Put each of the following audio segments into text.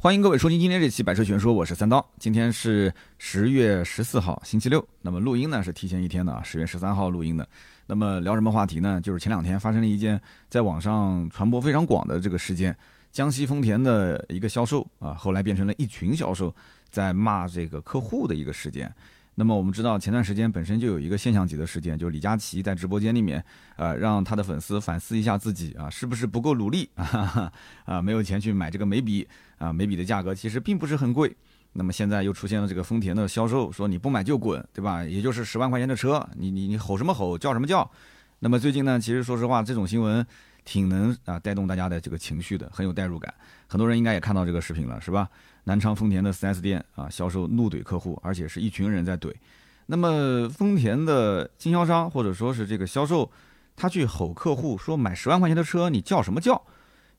欢迎各位收听今天这期《百车全说》，我是三刀。今天是十月十四号，星期六。那么录音呢是提前一天的啊，十月十三号录音的。那么聊什么话题呢？就是前两天发生了一件在网上传播非常广的这个事件，江西丰田的一个销售啊，后来变成了一群销售在骂这个客户的一个事件。那么我们知道，前段时间本身就有一个现象级的事件，就是李佳琦在直播间里面，呃，让他的粉丝反思一下自己啊，是不是不够努力啊？啊，没有钱去买这个眉笔啊，眉笔的价格其实并不是很贵。那么现在又出现了这个丰田的销售说你不买就滚，对吧？也就是十万块钱的车，你你你吼什么吼，叫什么叫？那么最近呢，其实说实话，这种新闻挺能啊带动大家的这个情绪的，很有代入感。很多人应该也看到这个视频了，是吧？南昌丰田的 4S 店啊，销售怒怼客户，而且是一群人在怼。那么丰田的经销商或者说是这个销售，他去吼客户说买十万块钱的车，你叫什么叫？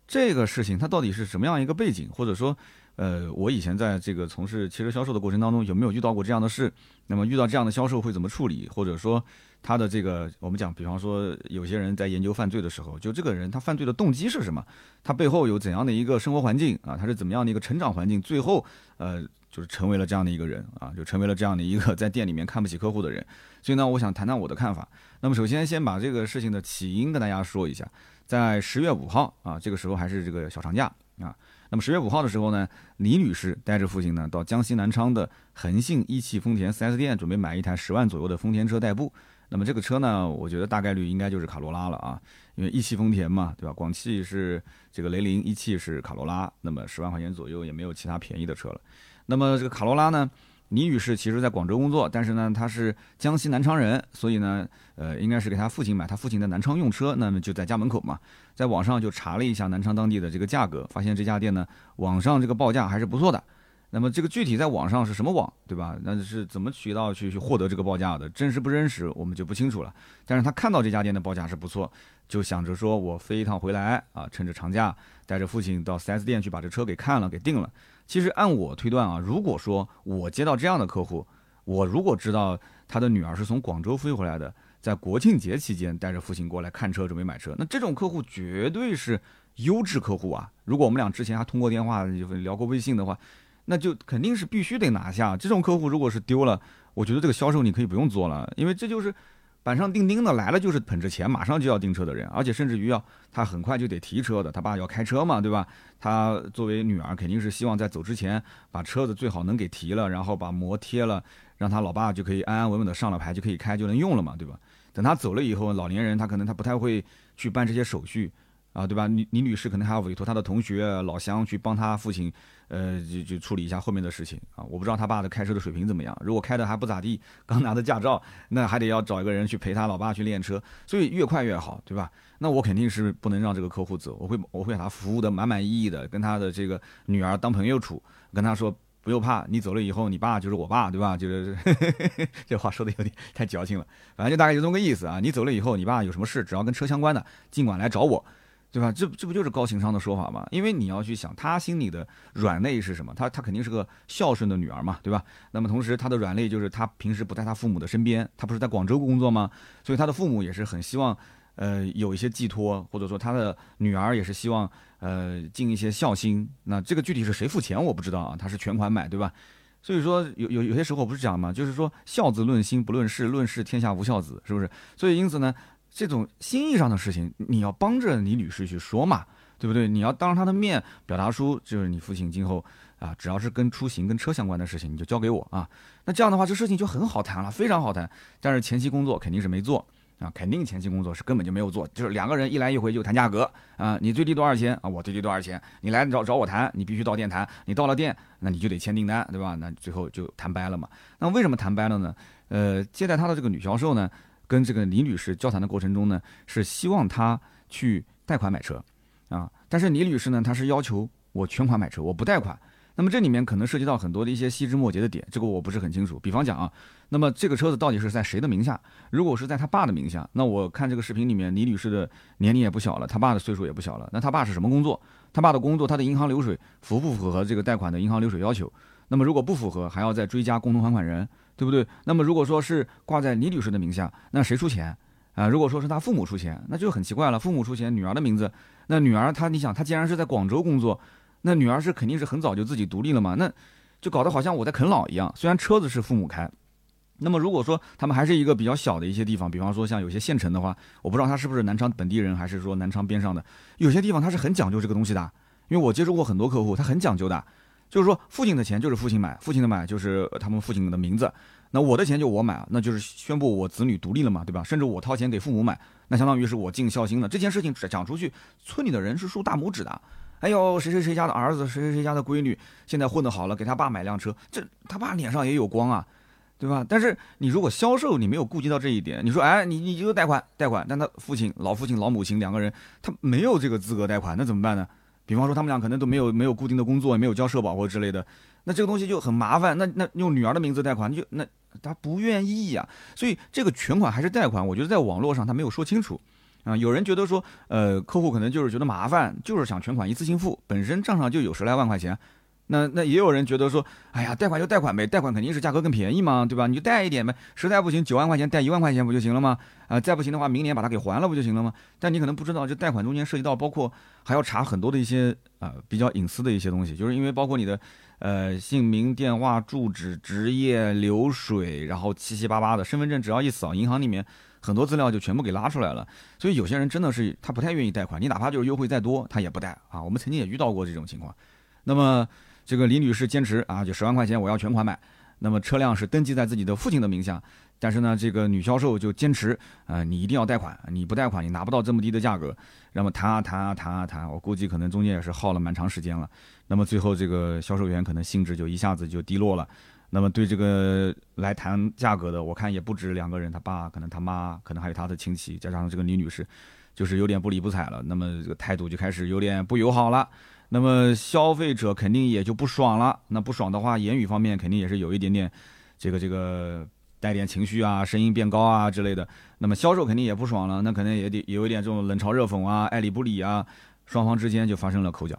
这个事情它到底是什么样一个背景？或者说，呃，我以前在这个从事汽车销售的过程当中，有没有遇到过这样的事？那么遇到这样的销售会怎么处理？或者说？他的这个，我们讲，比方说，有些人在研究犯罪的时候，就这个人他犯罪的动机是什么？他背后有怎样的一个生活环境啊？他是怎么样的一个成长环境？最后，呃，就是成为了这样的一个人啊，就成为了这样的一个在店里面看不起客户的人。所以呢，我想谈谈我的看法。那么，首先先把这个事情的起因跟大家说一下。在十月五号啊，这个时候还是这个小长假啊。那么十月五号的时候呢，李女士带着父亲呢到江西南昌的恒信一汽丰田 4S 店，准备买一台十万左右的丰田车代步。那么这个车呢，我觉得大概率应该就是卡罗拉了啊，因为一汽丰田嘛，对吧？广汽是这个雷凌，一汽是卡罗拉，那么十万块钱左右也没有其他便宜的车了。那么这个卡罗拉呢，倪女士其实在广州工作，但是呢，她是江西南昌人，所以呢，呃，应该是给她父亲买她父亲在南昌用车，那么就在家门口嘛，在网上就查了一下南昌当地的这个价格，发现这家店呢，网上这个报价还是不错的。那么这个具体在网上是什么网，对吧？那是怎么渠道去去获得这个报价的？真实不真实，我们就不清楚了。但是他看到这家店的报价是不错，就想着说我飞一趟回来啊，趁着长假带着父亲到 4S 店去把这车给看了，给定了。其实按我推断啊，如果说我接到这样的客户，我如果知道他的女儿是从广州飞回来的，在国庆节期间带着父亲过来看车，准备买车，那这种客户绝对是优质客户啊。如果我们俩之前还通过电话聊过微信的话。那就肯定是必须得拿下这种客户，如果是丢了，我觉得这个销售你可以不用做了，因为这就是板上钉钉的来了，就是捧着钱马上就要订车的人，而且甚至于要他很快就得提车的，他爸要开车嘛，对吧？他作为女儿肯定是希望在走之前把车子最好能给提了，然后把膜贴了，让他老爸就可以安安稳稳的上了牌就可以开就能用了嘛，对吧？等他走了以后，老年人他可能他不太会去办这些手续啊，对吧？李李女士可能还要委托她的同学老乡去帮她父亲。呃，就就处理一下后面的事情啊！我不知道她爸的开车的水平怎么样。如果开的还不咋地，刚拿的驾照，那还得要找一个人去陪她老爸去练车。所以越快越好，对吧？那我肯定是不能让这个客户走，我会我会把他服务的满满意意的，跟他的这个女儿当朋友处，跟他说不用怕，你走了以后，你爸就是我爸，对吧？就是 这话说的有点太矫情了，反正就大概就这么个意思啊！你走了以后，你爸有什么事，只要跟车相关的，尽管来找我。对吧？这这不就是高情商的说法吗？因为你要去想，他心里的软肋是什么？他他肯定是个孝顺的女儿嘛，对吧？那么同时，他的软肋就是他平时不在他父母的身边，他不是在广州工作吗？所以他的父母也是很希望，呃，有一些寄托，或者说他的女儿也是希望，呃，尽一些孝心。那这个具体是谁付钱我不知道啊，他是全款买，对吧？所以说有有有些时候不是讲嘛，就是说孝子论心不论事，论事天下无孝子，是不是？所以因此呢。这种心意上的事情，你要帮着李女士去说嘛，对不对？你要当着她的面表达出，就是你父亲今后啊，只要是跟出行、跟车相关的事情，你就交给我啊。那这样的话，这事情就很好谈了，非常好谈。但是前期工作肯定是没做啊，肯定前期工作是根本就没有做，就是两个人一来一回就谈价格啊，你最低多少钱啊？我最低多少钱？你来找找我谈，你必须到店谈，你到了店，那你就得签订单，对吧？那最后就谈掰了嘛。那为什么谈掰了呢？呃，接待他的这个女销售呢？跟这个李女士交谈的过程中呢，是希望她去贷款买车，啊，但是李女士呢，她是要求我全款买车，我不贷款。那么这里面可能涉及到很多的一些细枝末节的点，这个我不是很清楚。比方讲啊，那么这个车子到底是在谁的名下？如果是在他爸的名下，那我看这个视频里面，李女士的年龄也不小了，他爸的岁数也不小了。那他爸是什么工作？他爸的工作，他的银行流水符不符合这个贷款的银行流水要求？那么如果不符合，还要再追加共同还款人。对不对？那么如果说是挂在李女士的名下，那谁出钱啊？如果说是她父母出钱，那就很奇怪了。父母出钱，女儿的名字，那女儿她，你想，她既然是在广州工作，那女儿是肯定是很早就自己独立了嘛，那就搞得好像我在啃老一样。虽然车子是父母开，那么如果说他们还是一个比较小的一些地方，比方说像有些县城的话，我不知道他是不是南昌本地人，还是说南昌边上的，有些地方他是很讲究这个东西的。因为我接触过很多客户，他很讲究的，就是说父亲的钱就是父亲买，父亲的买就是他们父亲的名字，那我的钱就我买，那就是宣布我子女独立了嘛，对吧？甚至我掏钱给父母买，那相当于是我尽孝心了。这件事情讲出去，村里的人是竖大拇指的。哎呦，谁谁谁家的儿子，谁谁谁家的闺女，现在混得好了，给他爸买辆车，这他爸脸上也有光啊，对吧？但是你如果销售，你没有顾及到这一点，你说，哎，你你就贷款贷款，但他父亲、老父亲、老母亲两个人，他没有这个资格贷款，那怎么办呢？比方说，他们俩可能都没有没有固定的工作，也没有交社保或之类的，那这个东西就很麻烦。那那用女儿的名字贷款，就那他不愿意呀。所以这个全款还是贷款，我觉得在网络上他没有说清楚啊。有人觉得说，呃，客户可能就是觉得麻烦，就是想全款一次性付，本身账上就有十来万块钱。那那也有人觉得说，哎呀，贷款就贷款呗，贷款肯定是价格更便宜嘛，对吧？你就贷一点呗，实在不行九万块钱贷一万块钱不就行了吗？啊，再不行的话，明年把它给还了不就行了吗？但你可能不知道，这贷款中间涉及到包括还要查很多的一些啊比较隐私的一些东西，就是因为包括你的呃姓名、电话、住址、职业、流水，然后七七八八的身份证，只要一扫，银行里面很多资料就全部给拉出来了。所以有些人真的是他不太愿意贷款，你哪怕就是优惠再多，他也不贷啊。我们曾经也遇到过这种情况。那么。这个李女士坚持啊，就十万块钱我要全款买。那么车辆是登记在自己的父亲的名下，但是呢，这个女销售就坚持啊，你一定要贷款，你不贷款你拿不到这么低的价格。那么谈啊谈啊谈啊谈，我估计可能中间也是耗了蛮长时间了。那么最后这个销售员可能兴致就一下子就低落了。那么对这个来谈价格的，我看也不止两个人，他爸可能他妈可能还有他的亲戚，加上这个李女士，就是有点不理不睬了。那么这个态度就开始有点不友好了。那么消费者肯定也就不爽了，那不爽的话，言语方面肯定也是有一点点，这个这个带点情绪啊，声音变高啊之类的。那么销售肯定也不爽了，那可能也得有一点这种冷嘲热讽啊，爱理不理啊，双方之间就发生了口角。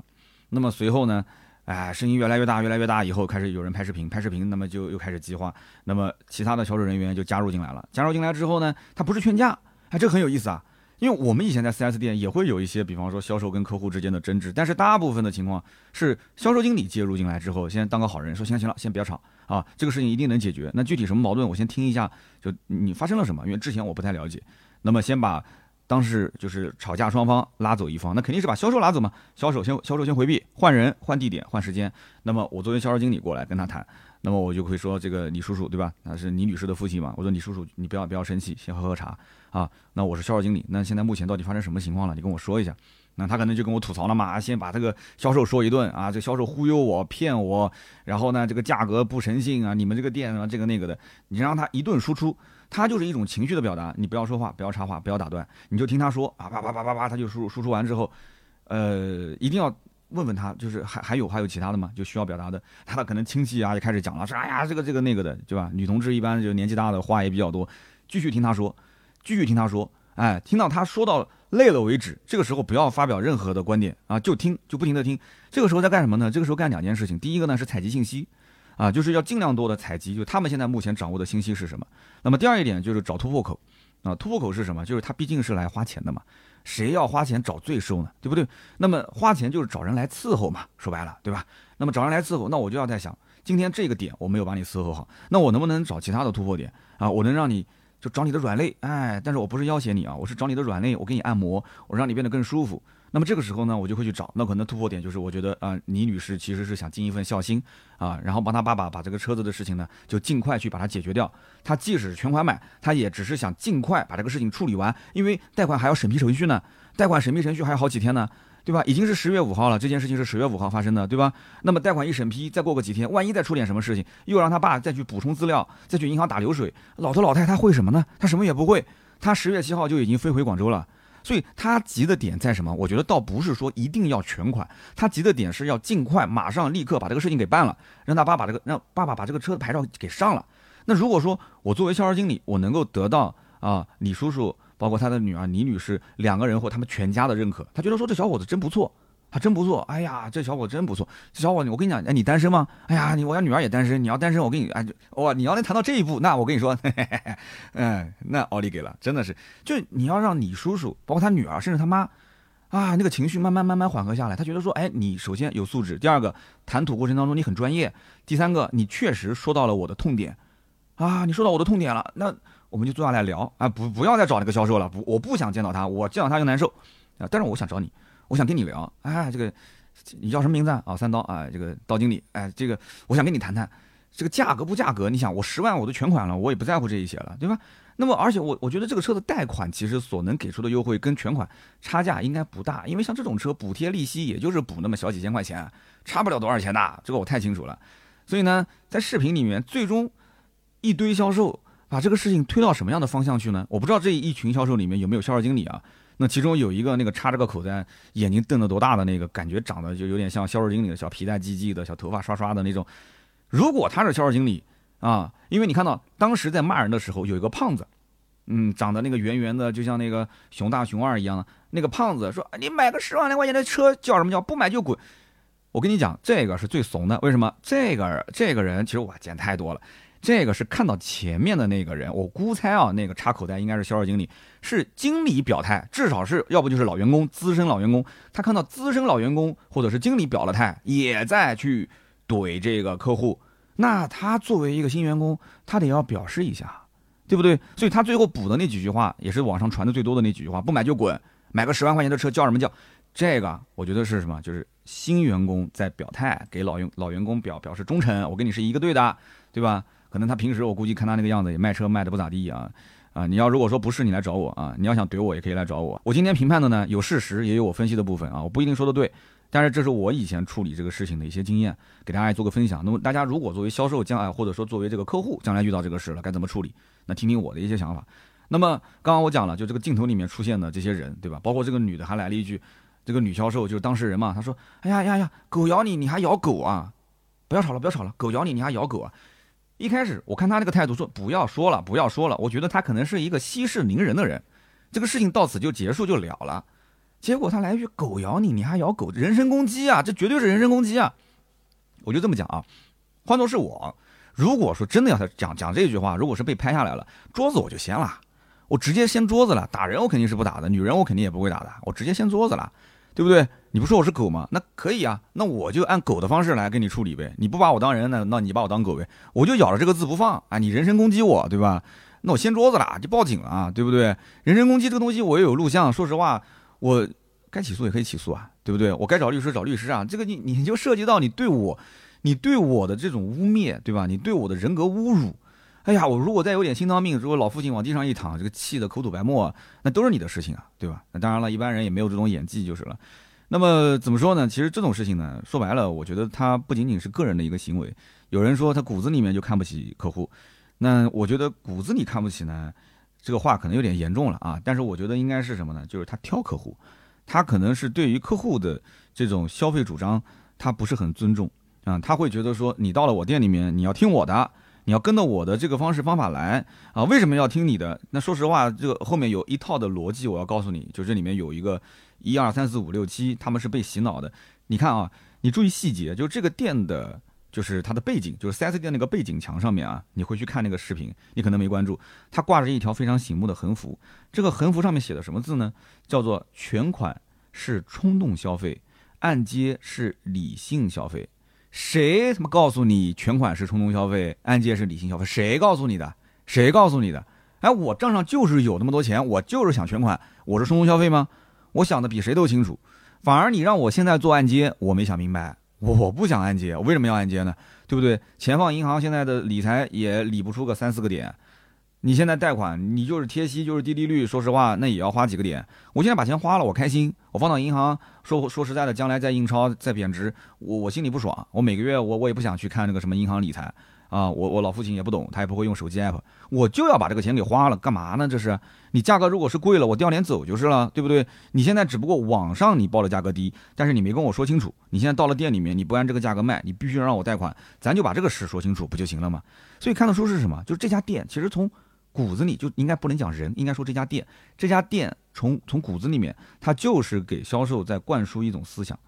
那么随后呢，哎，声音越来越大，越来越大，以后开始有人拍视频，拍视频，那么就又开始激化。那么其他的销售人员就加入进来了，加入进来之后呢，他不是劝架，哎，这很有意思啊。因为我们以前在 4S 店也会有一些，比方说销售跟客户之间的争执，但是大部分的情况是销售经理介入进来之后，先当个好人，说行行了，先不要吵啊，这个事情一定能解决。那具体什么矛盾，我先听一下，就你发生了什么？因为之前我不太了解。那么先把当时就是吵架双方拉走一方，那肯定是把销售拉走嘛。销售先销售先回避，换人、换地点、换时间。那么我作为销售经理过来跟他谈，那么我就会说这个李叔叔对吧？那是李女士的父亲嘛？我说李叔叔，你不要不要生气，先喝喝茶。啊，那我是销售经理，那现在目前到底发生什么情况了？你跟我说一下。那他可能就跟我吐槽了嘛，先把这个销售说一顿啊，这销售忽悠我、骗我，然后呢，这个价格不诚信啊，你们这个店啊，这个那个的，你让他一顿输出，他就是一种情绪的表达，你不要说话，不要插话，不要打断，你就听他说啊，叭叭叭叭叭，他就输输出完之后，呃，一定要问问他，就是还还有还有其他的吗？就需要表达的，他可能亲戚啊也开始讲了，说哎呀，这个这个那个的，对吧？女同志一般就年纪大的话也比较多，继续听他说。继续听他说，哎，听到他说到累了为止。这个时候不要发表任何的观点啊，就听，就不停的听。这个时候在干什么呢？这个时候干两件事情。第一个呢是采集信息，啊，就是要尽量多的采集，就他们现在目前掌握的信息是什么。那么第二一点就是找突破口，啊，突破口是什么？就是他毕竟是来花钱的嘛，谁要花钱找罪受呢？对不对？那么花钱就是找人来伺候嘛，说白了，对吧？那么找人来伺候，那我就要在想，今天这个点我没有把你伺候好，那我能不能找其他的突破点啊？我能让你。就找你的软肋，哎，但是我不是要挟你啊，我是找你的软肋，我给你按摩，我让你变得更舒服。那么这个时候呢，我就会去找，那可能突破点就是我觉得啊，倪女士其实是想尽一份孝心啊，然后帮她爸爸把这个车子的事情呢，就尽快去把它解决掉。她即使全款买，她也只是想尽快把这个事情处理完，因为贷款还要审批程序呢，贷款审批程序还有好几天呢。对吧？已经是十月五号了，这件事情是十月五号发生的，对吧？那么贷款一审批，再过个几天，万一再出点什么事情，又让他爸再去补充资料，再去银行打流水，老头老太他会什么呢？他什么也不会。他十月七号就已经飞回广州了，所以他急的点在什么？我觉得倒不是说一定要全款，他急的点是要尽快、马上、立刻把这个事情给办了，让他爸把这个让爸爸把这个车的牌照给上了。那如果说我作为销售经理，我能够得到啊，李叔叔。包括他的女儿李女士两个人或他们全家的认可，他觉得说这小伙子真不错，他真不错。哎呀，这小伙真不错。这小伙子，我跟你讲，哎，你单身吗？哎呀，你我家女儿也单身。你要单身，我跟你哎，哇，你要能谈到这一步，那我跟你说，嘿嘿嘿嗯，那奥利给了，真的是，就你要让你叔叔，包括他女儿，甚至他妈，啊，那个情绪慢慢慢慢缓和下来。他觉得说，哎，你首先有素质，第二个谈吐过程当中你很专业，第三个你确实说到了我的痛点，啊，你说到我的痛点了，那我们就坐下来聊啊，不不要再找那个销售了，不，我不想见到他，我见到他就难受啊。但是我想找你，我想跟你聊，哎，这个你叫什么名字啊？三刀啊，这个刀经理，哎，这个我想跟你谈谈，这个价格不价格？你想我十万我都全款了，我也不在乎这一些了，对吧？那么，而且我我觉得这个车的贷款其实所能给出的优惠跟全款差价应该不大，因为像这种车补贴利息也就是补那么小几千块钱，差不了多少钱的，这个我太清楚了。所以呢，在视频里面，最终一堆销售把这个事情推到什么样的方向去呢？我不知道这一群销售里面有没有销售经理啊？那其中有一个那个插着个口袋，眼睛瞪得多大的那个，感觉长得就有点像销售经理的小皮带唧唧的小头发刷刷的那种。如果他是销售经理啊，因为你看到当时在骂人的时候，有一个胖子。嗯，长得那个圆圆的，就像那个熊大熊二一样的那个胖子说：“你买个十万来块钱的车叫什么叫？不买就滚！”我跟你讲，这个是最怂的。为什么？这个这个人其实我见太多了。这个是看到前面的那个人，我估猜啊，那个插口袋应该是销售经理，是经理表态，至少是要不就是老员工、资深老员工。他看到资深老员工或者是经理表了态，也在去怼这个客户，那他作为一个新员工，他得要表示一下。对不对？所以他最后补的那几句话，也是网上传的最多的那几句话：不买就滚，买个十万块钱的车叫什么叫？这个我觉得是什么？就是新员工在表态，给老员老员工表表示忠诚。我跟你是一个队的，对吧？可能他平时我估计看他那个样子，也卖车卖的不咋地啊啊！你要如果说不是，你来找我啊！你要想怼我，也可以来找我。我今天评判的呢，有事实，也有我分析的部分啊，我不一定说的对。但是这是我以前处理这个事情的一些经验，给大家做个分享。那么大家如果作为销售将来，或者说作为这个客户将来遇到这个事了，该怎么处理？那听听我的一些想法。那么刚刚我讲了，就这个镜头里面出现的这些人，对吧？包括这个女的还来了一句，这个女销售就是当事人嘛，她说：“哎呀呀呀，狗咬你，你还咬狗啊？不要吵了，不要吵了，狗咬你，你还咬狗啊？”一开始我看他那个态度，说不要说了，不要说了。我觉得他可能是一个息事宁人的人，这个事情到此就结束就了了。结果他来一句“狗咬你，你还咬狗”，人身攻击啊！这绝对是人身攻击啊！我就这么讲啊，换作是我，如果说真的要他讲讲这句话，如果是被拍下来了，桌子我就掀了，我直接掀桌子了。打人我肯定是不打的，女人我肯定也不会打的，我直接掀桌子了，对不对？你不说我是狗吗？那可以啊，那我就按狗的方式来跟你处理呗。你不把我当人，那那你把我当狗呗，我就咬着这个字不放啊！你人身攻击我，对吧？那我掀桌子了，就报警了，对不对？人身攻击这个东西我也有录像，说实话。我该起诉也可以起诉啊，对不对？我该找律师找律师啊。这个你你就涉及到你对我，你对我的这种污蔑，对吧？你对我的人格侮辱。哎呀，我如果再有点心脏病，如果老父亲往地上一躺，这个气的口吐白沫，那都是你的事情啊，对吧？那当然了，一般人也没有这种演技就是了。那么怎么说呢？其实这种事情呢，说白了，我觉得他不仅仅是个人的一个行为。有人说他骨子里面就看不起客户，那我觉得骨子里看不起呢。这个话可能有点严重了啊，但是我觉得应该是什么呢？就是他挑客户，他可能是对于客户的这种消费主张，他不是很尊重啊，他会觉得说你到了我店里面，你要听我的，你要跟着我的这个方式方法来啊。为什么要听你的？那说实话，这个后面有一套的逻辑，我要告诉你，就这里面有一个一二三四五六七，他们是被洗脑的。你看啊，你注意细节，就是这个店的。就是它的背景，就是 4S 店那个背景墙上面啊，你会去看那个视频，你可能没关注，它挂着一条非常醒目的横幅。这个横幅上面写的什么字呢？叫做“全款是冲动消费，按揭是理性消费”。谁他妈告诉你全款是冲动消费，按揭是理性消费？谁告诉你的？谁告诉你的？哎，我账上就是有那么多钱，我就是想全款，我是冲动消费吗？我想的比谁都清楚，反而你让我现在做按揭，我没想明白。我不想按揭，我为什么要按揭呢？对不对？钱放银行现在的理财也理不出个三四个点，你现在贷款，你就是贴息，就是低利率，说实话，那也要花几个点。我现在把钱花了，我开心，我放到银行，说说实在的，将来再印钞再贬值，我我心里不爽。我每个月我我也不想去看那个什么银行理财。啊，我我老父亲也不懂，他也不会用手机 app，我就要把这个钱给花了，干嘛呢？这是你价格如果是贵了，我掉脸走就是了，对不对？你现在只不过网上你报的价格低，但是你没跟我说清楚，你现在到了店里面，你不按这个价格卖，你必须让我贷款，咱就把这个事说清楚不就行了吗？所以看得出是什么？就是这家店其实从骨子里就应该不能讲人，应该说这家店，这家店从从骨子里面，它就是给销售在灌输一种思想，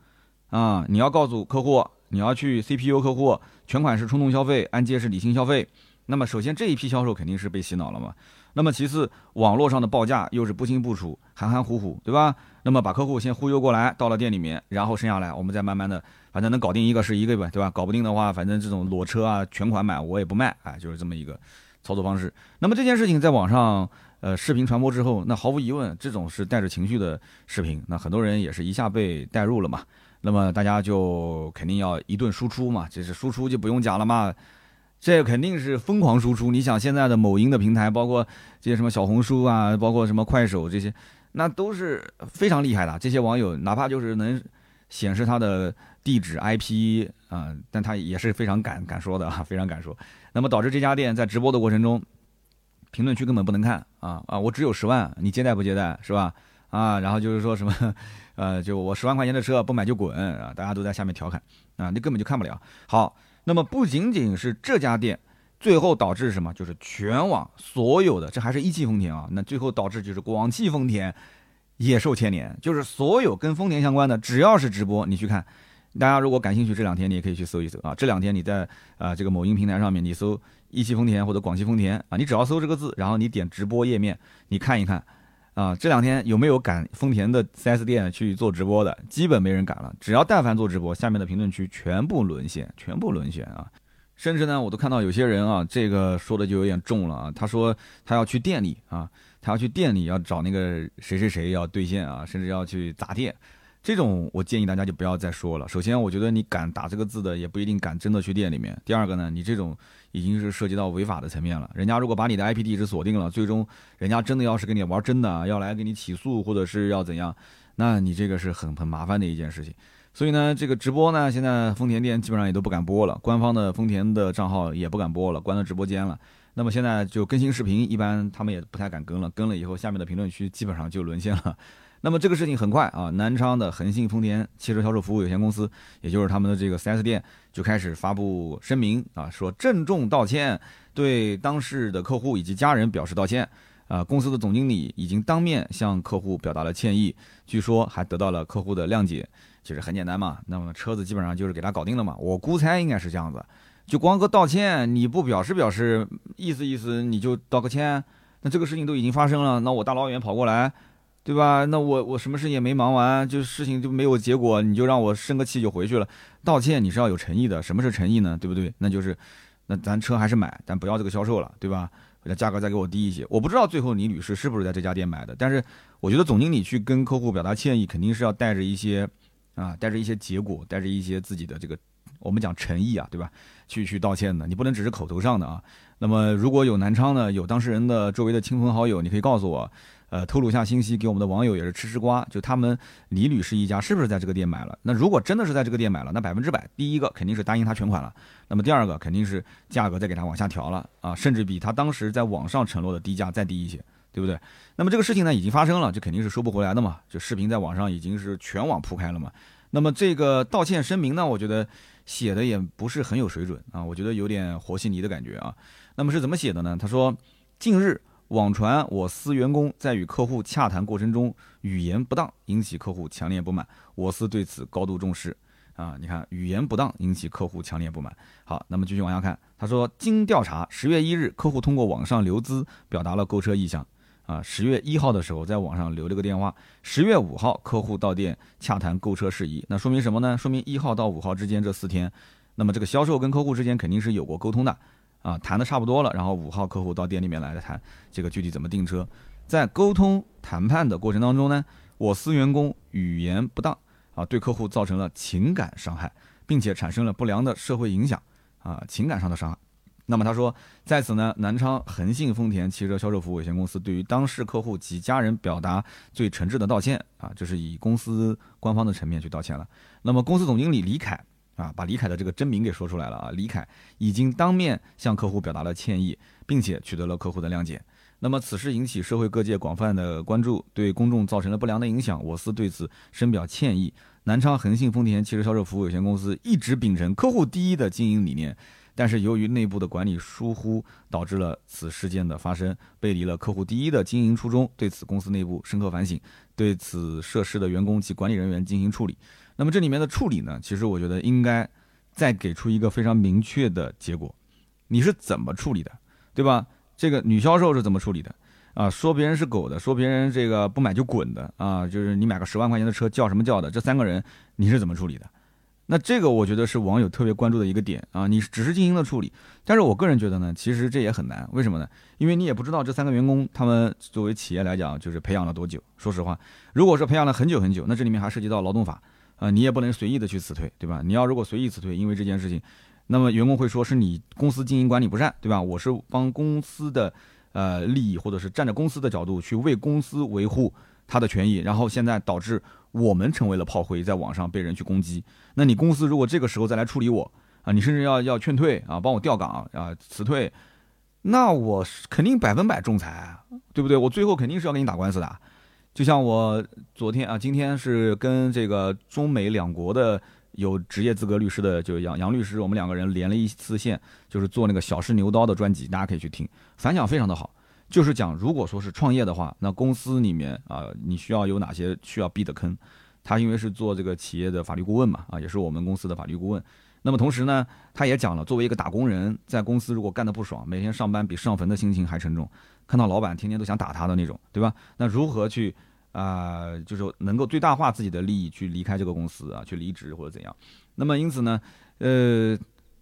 啊，你要告诉客户。你要去 CPU 客户，全款是冲动消费，按揭是理性消费，那么首先这一批销售肯定是被洗脑了嘛。那么其次，网络上的报价又是不清不楚、含含糊糊，对吧？那么把客户先忽悠过来，到了店里面，然后剩下来我们再慢慢的，反正能搞定一个是一个呗，对吧？搞不定的话，反正这种裸车啊、全款买我也不卖，哎，就是这么一个操作方式。那么这件事情在网上呃视频传播之后，那毫无疑问，这种是带着情绪的视频，那很多人也是一下被带入了嘛。那么大家就肯定要一顿输出嘛，这是输出就不用讲了嘛。这肯定是疯狂输出。你想现在的某音的平台，包括这些什么小红书啊，包括什么快手这些，那都是非常厉害的。这些网友哪怕就是能显示他的地址 IP 啊，但他也是非常敢敢说的啊，非常敢说。那么导致这家店在直播的过程中，评论区根本不能看啊啊！我只有十万，你接待不接待是吧？啊，然后就是说什么，呃，就我十万块钱的车不买就滚啊！大家都在下面调侃啊，你根本就看不了。好。那么不仅仅是这家店，最后导致什么？就是全网所有的，这还是一汽丰田啊。那最后导致就是广汽丰田也受牵连，就是所有跟丰田相关的，只要是直播，你去看。大家如果感兴趣，这两天你也可以去搜一搜啊。这两天你在啊这个某音平台上面，你搜一汽丰田或者广汽丰田啊，你只要搜这个字，然后你点直播页面，你看一看。啊，这两天有没有赶丰田的 4S 店去做直播的？基本没人敢了。只要但凡做直播，下面的评论区全部沦陷，全部沦陷啊！甚至呢，我都看到有些人啊，这个说的就有点重了啊。他说他要去店里啊，他要去店里要找那个谁谁谁要兑现啊，甚至要去砸店。这种我建议大家就不要再说了。首先，我觉得你敢打这个字的，也不一定敢真的去店里面。第二个呢，你这种已经是涉及到违法的层面了。人家如果把你的 IP 地址锁定了，最终人家真的要是跟你玩真的，要来给你起诉或者是要怎样，那你这个是很很麻烦的一件事情。所以呢，这个直播呢，现在丰田店基本上也都不敢播了，官方的丰田的账号也不敢播了，关了直播间了。那么现在就更新视频，一般他们也不太敢更了，更了以后，下面的评论区基本上就沦陷了。那么这个事情很快啊，南昌的恒信丰田汽车销售服务有限公司，也就是他们的这个 4S 店，就开始发布声明啊，说郑重道歉，对当事的客户以及家人表示道歉。啊，公司的总经理已经当面向客户表达了歉意，据说还得到了客户的谅解。其实很简单嘛，那么车子基本上就是给他搞定了嘛。我估猜应该是这样子，就光个道歉，你不表示表示意思意思，你就道个歉，那这个事情都已经发生了，那我大老远跑过来。对吧？那我我什么事情也没忙完，就事情就没有结果，你就让我生个气就回去了。道歉你是要有诚意的，什么是诚意呢？对不对？那就是，那咱车还是买，但不要这个销售了，对吧？那价格再给我低一些。我不知道最后李女士是不是在这家店买的，但是我觉得总经理去跟客户表达歉意，肯定是要带着一些，啊，带着一些结果，带着一些自己的这个，我们讲诚意啊，对吧？去去道歉的，你不能只是口头上的啊。那么如果有南昌的，有当事人的周围的亲朋好友，你可以告诉我。呃，透露一下信息给我们的网友也是吃吃瓜，就他们李女士一家是不是在这个店买了？那如果真的是在这个店买了，那百分之百，第一个肯定是答应他全款了，那么第二个肯定是价格再给他往下调了啊，甚至比他当时在网上承诺的低价再低一些，对不对？那么这个事情呢已经发生了，这肯定是收不回来的嘛，就视频在网上已经是全网铺开了嘛。那么这个道歉声明呢，我觉得写的也不是很有水准啊，我觉得有点和稀泥的感觉啊。那么是怎么写的呢？他说近日。网传我司员工在与客户洽谈过程中语言不当，引起客户强烈不满，我司对此高度重视。啊，你看语言不当引起客户强烈不满。好，那么继续往下看，他说经调查，十月一日客户通过网上留资表达了购车意向。啊，十月一号的时候在网上留了个电话，十月五号客户到店洽谈购车事宜。那说明什么呢？说明一号到五号之间这四天，那么这个销售跟客户之间肯定是有过沟通的。啊，谈的差不多了，然后五号客户到店里面来谈这个具体怎么订车，在沟通谈判的过程当中呢，我司员工语言不当啊，对客户造成了情感伤害，并且产生了不良的社会影响啊，情感上的伤害。那么他说，在此呢，南昌恒信丰田汽车销售服务有限公司对于当事客户及家人表达最诚挚的道歉啊，这是以公司官方的层面去道歉了。那么公司总经理李凯。啊，把李凯的这个真名给说出来了啊！李凯已经当面向客户表达了歉意，并且取得了客户的谅解。那么此事引起社会各界广泛的关注，对公众造成了不良的影响，我司对此深表歉意。南昌恒信丰田汽车销售服务有限公司一直秉承客户第一的经营理念，但是由于内部的管理疏忽，导致了此事件的发生，背离了客户第一的经营初衷。对此，公司内部深刻反省，对此涉事的员工及管理人员进行处理。那么这里面的处理呢？其实我觉得应该再给出一个非常明确的结果。你是怎么处理的，对吧？这个女销售是怎么处理的？啊，说别人是狗的，说别人这个不买就滚的啊，就是你买个十万块钱的车叫什么叫的？这三个人你是怎么处理的？那这个我觉得是网友特别关注的一个点啊，你只是进行了处理，但是我个人觉得呢，其实这也很难，为什么呢？因为你也不知道这三个员工他们作为企业来讲，就是培养了多久。说实话，如果说培养了很久很久，那这里面还涉及到劳动法啊，你也不能随意的去辞退，对吧？你要如果随意辞退，因为这件事情，那么员工会说是你公司经营管理不善，对吧？我是帮公司的呃利益，或者是站在公司的角度去为公司维护他的权益，然后现在导致。我们成为了炮灰，在网上被人去攻击。那你公司如果这个时候再来处理我啊，你甚至要要劝退啊，帮我调岗啊，辞退，那我肯定百分百仲裁，对不对？我最后肯定是要跟你打官司的。就像我昨天啊，今天是跟这个中美两国的有职业资格律师的，就杨杨律师，我们两个人连了一次线，就是做那个小试牛刀的专辑，大家可以去听，反响非常的好。就是讲，如果说是创业的话，那公司里面啊，你需要有哪些需要避的坑？他因为是做这个企业的法律顾问嘛，啊，也是我们公司的法律顾问。那么同时呢，他也讲了，作为一个打工人，在公司如果干得不爽，每天上班比上坟的心情还沉重，看到老板天天都想打他的那种，对吧？那如何去啊，就是能够最大化自己的利益去离开这个公司啊，去离职或者怎样？那么因此呢，呃，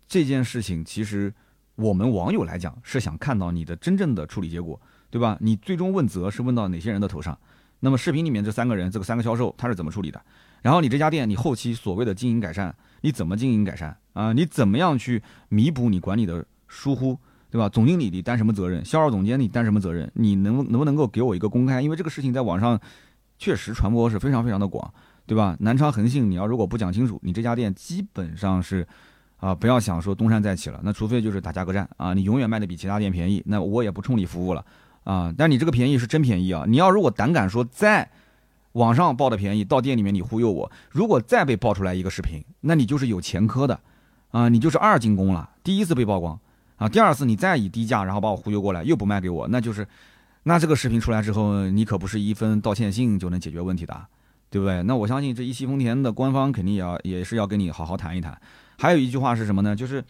这件事情其实。我们网友来讲是想看到你的真正的处理结果，对吧？你最终问责是问到哪些人的头上？那么视频里面这三个人，这个三个销售他是怎么处理的？然后你这家店，你后期所谓的经营改善，你怎么经营改善啊？你怎么样去弥补你管理的疏忽，对吧？总经理你担什么责任？销售总监你担什么责任？你能能不能够给我一个公开？因为这个事情在网上确实传播是非常非常的广，对吧？南昌恒信，你要如果不讲清楚，你这家店基本上是。啊，不要想说东山再起了，那除非就是打价格战啊，你永远卖的比其他店便宜，那我也不冲你服务了啊。但你这个便宜是真便宜啊，你要如果胆敢说在网上报的便宜，到店里面你忽悠我，如果再被爆出来一个视频，那你就是有前科的啊，你就是二进宫了。第一次被曝光啊，第二次你再以低价然后把我忽悠过来，又不卖给我，那就是，那这个视频出来之后，你可不是一封道歉信就能解决问题的，对不对？那我相信这一汽丰田的官方肯定也要也是要跟你好好谈一谈。还有一句话是什么呢？就是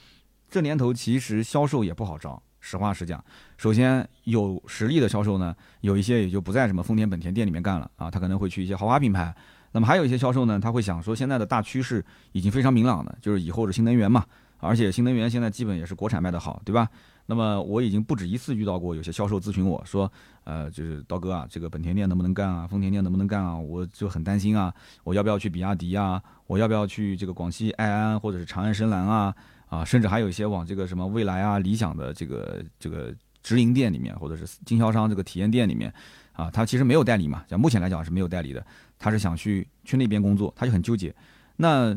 这年头其实销售也不好招。实话实讲，首先有实力的销售呢，有一些也就不在什么丰田、本田店里面干了啊，他可能会去一些豪华品牌。那么还有一些销售呢，他会想说，现在的大趋势已经非常明朗了，就是以后是新能源嘛，而且新能源现在基本也是国产卖的好，对吧？那么我已经不止一次遇到过有些销售咨询我说，呃，就是刀哥啊，这个本田店能不能干啊？丰田店能不能干啊？我就很担心啊，我要不要去比亚迪啊？我要不要去这个广汽埃安或者是长安深蓝啊？啊，甚至还有一些往这个什么蔚来啊、理想的这个这个直营店里面，或者是经销商这个体验店里面，啊，他其实没有代理嘛，像目前来讲是没有代理的，他是想去去那边工作，他就很纠结。那。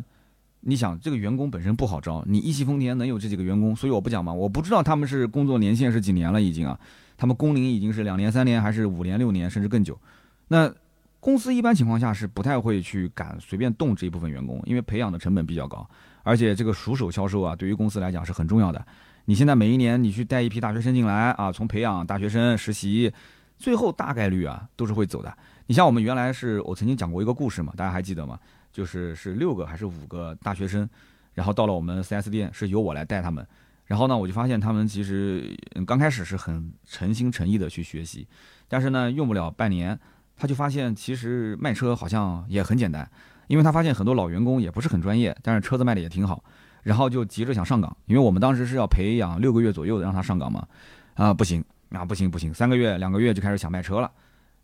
你想这个员工本身不好招，你一汽丰田能有这几个员工，所以我不讲嘛，我不知道他们是工作年限是几年了已经啊，他们工龄已经是两年、三年还是五年、六年甚至更久。那公司一般情况下是不太会去敢随便动这一部分员工，因为培养的成本比较高，而且这个熟手销售啊，对于公司来讲是很重要的。你现在每一年你去带一批大学生进来啊，从培养大学生实习，最后大概率啊都是会走的。你像我们原来是我曾经讲过一个故事嘛，大家还记得吗？就是是六个还是五个大学生，然后到了我们 4S 店，是由我来带他们。然后呢，我就发现他们其实刚开始是很诚心诚意的去学习，但是呢，用不了半年，他就发现其实卖车好像也很简单，因为他发现很多老员工也不是很专业，但是车子卖的也挺好，然后就急着想上岗，因为我们当时是要培养六个月左右的让他上岗嘛，啊不行，啊不行不行，三个月两个月就开始想卖车了。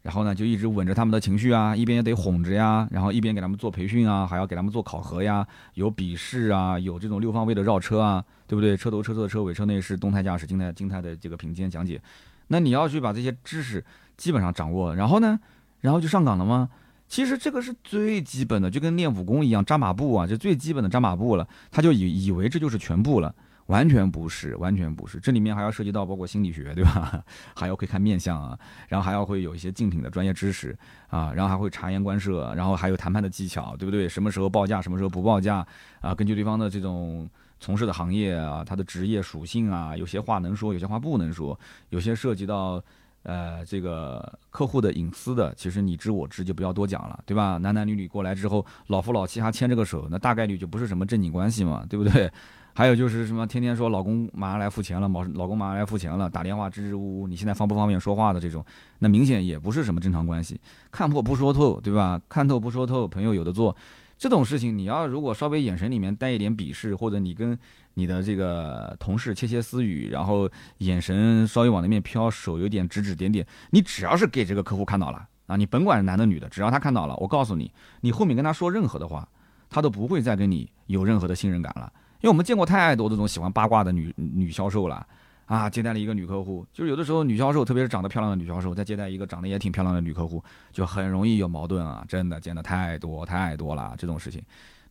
然后呢，就一直稳着他们的情绪啊，一边也得哄着呀，然后一边给他们做培训啊，还要给他们做考核呀，有笔试啊，有这种六方位的绕车啊，对不对？车头、车侧、车尾、车内饰、动态驾驶、静态、静态的这个品鉴讲解，那你要去把这些知识基本上掌握，然后呢，然后就上岗了吗？其实这个是最基本的，就跟练武功一样，扎马步啊，就最基本的扎马步了，他就以以为这就是全部了。完全不是，完全不是，这里面还要涉及到包括心理学，对吧？还要会看面相啊，然后还要会有一些竞品的专业知识啊，然后还会察言观色，然后还有谈判的技巧，对不对？什么时候报价，什么时候不报价啊？根据对方的这种从事的行业啊，他的职业属性啊，有些话能说，有些话不能说，有些涉及到呃这个客户的隐私的，其实你知我知就不要多讲了，对吧？男男女女过来之后，老夫老妻还牵着个手，那大概率就不是什么正经关系嘛，对不对？还有就是什么天天说老公马上来付钱了，老老公马上来付钱了，打电话支支吾吾，你现在方不方便说话的这种，那明显也不是什么正常关系，看破不说透，对吧？看透不说透，朋友有的做。这种事情，你要如果稍微眼神里面带一点鄙视，或者你跟你的这个同事窃窃私语，然后眼神稍微往那边飘，手有点指指点点，你只要是给这个客户看到了啊，你甭管男的女的，只要他看到了，我告诉你，你后面跟他说任何的话，他都不会再跟你有任何的信任感了，因为我们见过太多这种喜欢八卦的女女销售了。啊，接待了一个女客户，就是有的时候女销售，特别是长得漂亮的女销售，在接待一个长得也挺漂亮的女客户，就很容易有矛盾啊！真的见的太多太多了这种事情。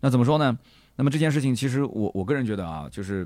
那怎么说呢？那么这件事情，其实我我个人觉得啊，就是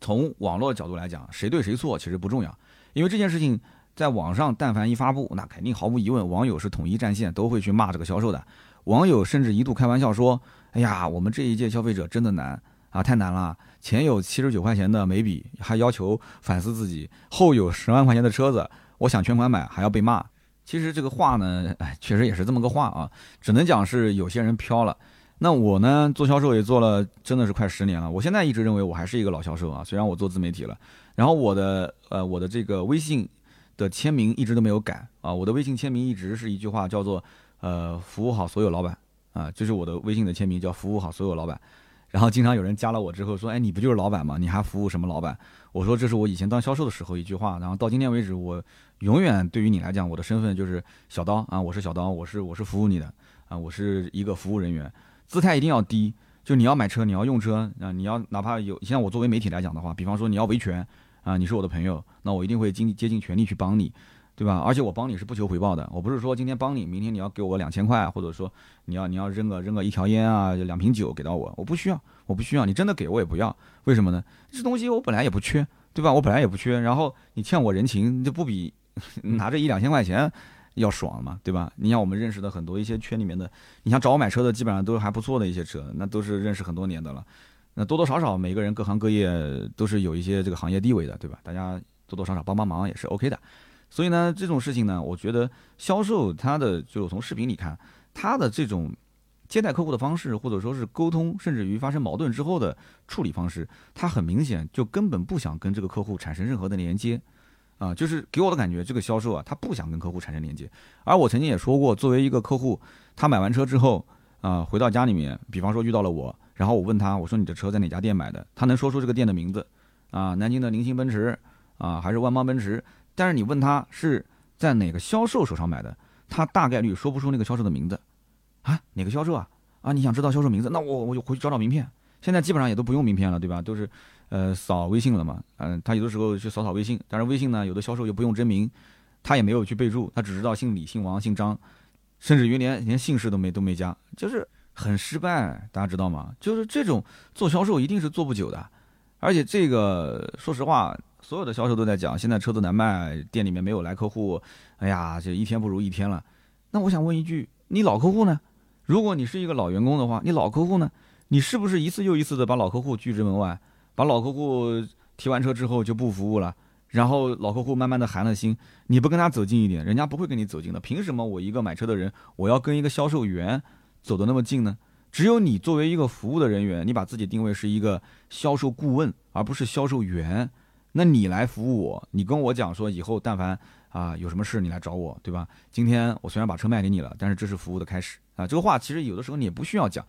从网络角度来讲，谁对谁错其实不重要，因为这件事情在网上但凡一发布，那肯定毫无疑问，网友是统一战线，都会去骂这个销售的。网友甚至一度开玩笑说：“哎呀，我们这一届消费者真的难。”啊，太难了！前有七十九块钱的眉笔，还要求反思自己；后有十万块钱的车子，我想全款买还要被骂。其实这个话呢，哎，确实也是这么个话啊，只能讲是有些人飘了。那我呢，做销售也做了，真的是快十年了。我现在一直认为我还是一个老销售啊，虽然我做自媒体了。然后我的呃，我的这个微信的签名一直都没有改啊，我的微信签名一直是一句话，叫做呃，服务好所有老板啊，就是我的微信的签名叫服务好所有老板。然后经常有人加了我之后说：“哎，你不就是老板吗？你还服务什么老板？”我说：“这是我以前当销售的时候一句话。”然后到今天为止，我永远对于你来讲，我的身份就是小刀啊，我是小刀，我是我是服务你的啊，我是一个服务人员，姿态一定要低。就你要买车，你要用车啊，你要哪怕有像我作为媒体来讲的话，比方说你要维权啊，你是我的朋友，那我一定会尽竭尽全力去帮你。对吧？而且我帮你是不求回报的，我不是说今天帮你，明天你要给我两千块，或者说你要你要扔个扔个一条烟啊，两瓶酒给到我，我不需要，我不需要，你真的给我也不要，为什么呢？这东西我本来也不缺，对吧？我本来也不缺，然后你欠我人情，就不比 拿着一两千块钱要爽嘛，对吧？你像我们认识的很多一些圈里面的，你像找我买车的，基本上都是还不错的一些车，那都是认识很多年的了，那多多少少每个人各行各业都是有一些这个行业地位的，对吧？大家多多少少帮帮忙也是 OK 的。所以呢，这种事情呢，我觉得销售他的就从视频里看，他的这种接待客户的方式，或者说是沟通，甚至于发生矛盾之后的处理方式，他很明显就根本不想跟这个客户产生任何的连接，啊，就是给我的感觉，这个销售啊，他不想跟客户产生连接。而我曾经也说过，作为一个客户，他买完车之后，啊，回到家里面，比方说遇到了我，然后我问他，我说你的车在哪家店买的？他能说出这个店的名字，啊，南京的菱形奔驰，啊，还是万邦奔驰？但是你问他是在哪个销售手上买的，他大概率说不出那个销售的名字，啊，哪个销售啊？啊，你想知道销售名字？那我我就回去找找名片。现在基本上也都不用名片了，对吧？都是，呃，扫微信了嘛。嗯，他有的时候去扫扫微信，但是微信呢，有的销售又不用真名，他也没有去备注，他只知道姓李、姓王、姓张，甚至于连连姓氏都没都没加，就是很失败。大家知道吗？就是这种做销售一定是做不久的，而且这个说实话。所有的销售都在讲，现在车子难卖，店里面没有来客户，哎呀，这一天不如一天了。那我想问一句，你老客户呢？如果你是一个老员工的话，你老客户呢？你是不是一次又一次的把老客户拒之门外？把老客户提完车之后就不服务了，然后老客户慢慢的寒了心，你不跟他走近一点，人家不会跟你走近的。凭什么我一个买车的人，我要跟一个销售员走得那么近呢？只有你作为一个服务的人员，你把自己定位是一个销售顾问，而不是销售员。那你来服务我，你跟我讲说以后但凡啊有什么事你来找我，对吧？今天我虽然把车卖给你了，但是这是服务的开始啊。这个话其实有的时候你也不需要讲。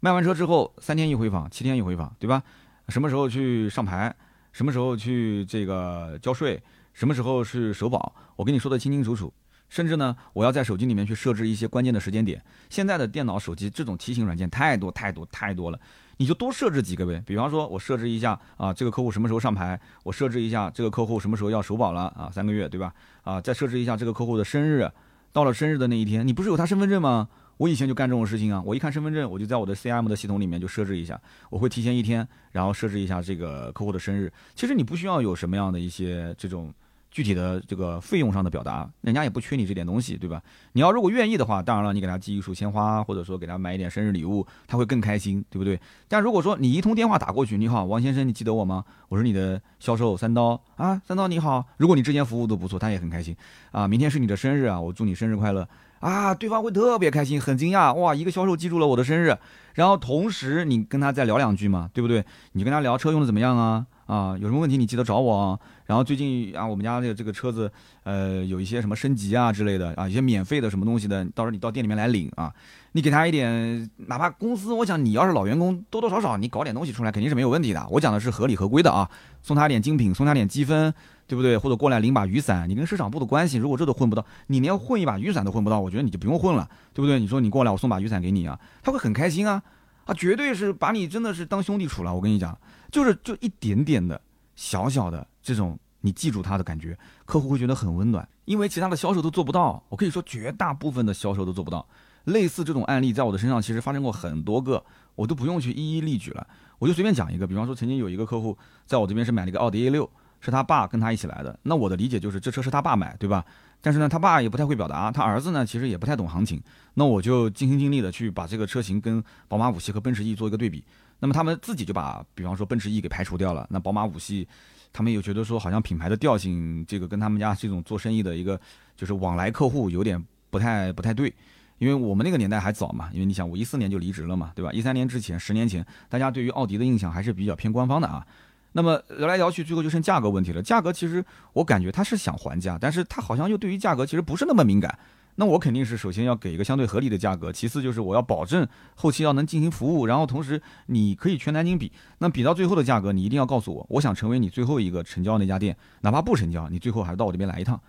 卖完车之后三天一回访，七天一回访，对吧？什么时候去上牌？什么时候去这个交税？什么时候是首保？我跟你说的清清楚楚。甚至呢，我要在手机里面去设置一些关键的时间点。现在的电脑、手机这种提醒软件太多太多太多了。你就多设置几个呗，比方说，我设置一下啊，这个客户什么时候上牌？我设置一下这个客户什么时候要首保了啊？三个月，对吧？啊，再设置一下这个客户的生日，到了生日的那一天，你不是有他身份证吗？我以前就干这种事情啊，我一看身份证，我就在我的 CM 的系统里面就设置一下，我会提前一天，然后设置一下这个客户的生日。其实你不需要有什么样的一些这种。具体的这个费用上的表达，人家也不缺你这点东西，对吧？你要如果愿意的话，当然了，你给他寄一束鲜花，或者说给他买一点生日礼物，他会更开心，对不对？但如果说你一通电话打过去，你好，王先生，你记得我吗？我是你的销售三刀啊，三刀你好。如果你之前服务都不错，他也很开心啊。明天是你的生日啊，我祝你生日快乐啊，对方会特别开心，很惊讶哇，一个销售记住了我的生日，然后同时你跟他再聊两句嘛，对不对？你跟他聊车用的怎么样啊？啊，有什么问题你记得找我啊。然后最近啊，我们家这个这个车子，呃，有一些什么升级啊之类的啊，一些免费的什么东西的，到时候你到店里面来领啊。你给他一点，哪怕公司，我想你要是老员工，多多少少你搞点东西出来肯定是没有问题的。我讲的是合理合规的啊，送他点精品，送他点积分，对不对？或者过来领把雨伞，你跟市场部的关系，如果这都混不到，你连混一把雨伞都混不到，我觉得你就不用混了，对不对？你说你过来，我送把雨伞给你啊，他会很开心啊，啊，绝对是把你真的是当兄弟处了。我跟你讲，就是就一点点的小小的这种。你记住他的感觉，客户会觉得很温暖，因为其他的销售都做不到。我可以说，绝大部分的销售都做不到。类似这种案例，在我的身上其实发生过很多个，我都不用去一一例举了，我就随便讲一个。比方说，曾经有一个客户在我这边是买了一个奥迪 A 六，是他爸跟他一起来的。那我的理解就是，这车是他爸买，对吧？但是呢，他爸也不太会表达，他儿子呢其实也不太懂行情。那我就尽心尽力的去把这个车型跟宝马五系和奔驰 E 做一个对比。那么他们自己就把，比方说奔驰 E 给排除掉了，那宝马五系。他们又觉得说，好像品牌的调性，这个跟他们家这种做生意的一个就是往来客户有点不太不太对，因为我们那个年代还早嘛，因为你想我一四年就离职了嘛，对吧？一三年之前，十年前，大家对于奥迪的印象还是比较偏官方的啊。那么聊来聊去，最后就剩价格问题了。价格其实我感觉他是想还价，但是他好像又对于价格其实不是那么敏感。那我肯定是首先要给一个相对合理的价格，其次就是我要保证后期要能进行服务，然后同时你可以全南京比，那比到最后的价格，你一定要告诉我，我想成为你最后一个成交那家店，哪怕不成交，你最后还是到我这边来一趟，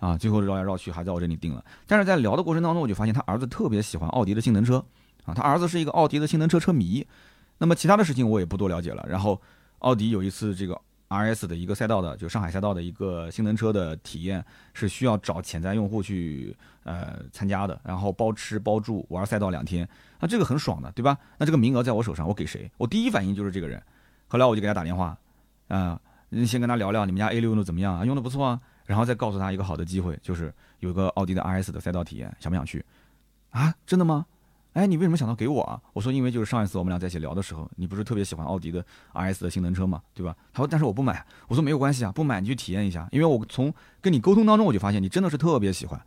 啊，最后绕来绕去还在我这里定了。但是在聊的过程当中，我就发现他儿子特别喜欢奥迪的性能车，啊，他儿子是一个奥迪的性能车车迷，那么其他的事情我也不多了解了。然后奥迪有一次这个。R S 的一个赛道的，就上海赛道的一个性能车的体验，是需要找潜在用户去呃参加的，然后包吃包住玩赛道两天，那这个很爽的，对吧？那这个名额在我手上，我给谁？我第一反应就是这个人。后来我就给他打电话，啊，先跟他聊聊你们家 A 六用的怎么样啊？用的不错啊，然后再告诉他一个好的机会，就是有个奥迪的 R S 的赛道体验，想不想去？啊，真的吗？哎，你为什么想到给我啊？我说，因为就是上一次我们俩在一起聊的时候，你不是特别喜欢奥迪的 RS 的性能车嘛，对吧？他说，但是我不买。我说没有关系啊，不买你去体验一下，因为我从跟你沟通当中我就发现你真的是特别喜欢。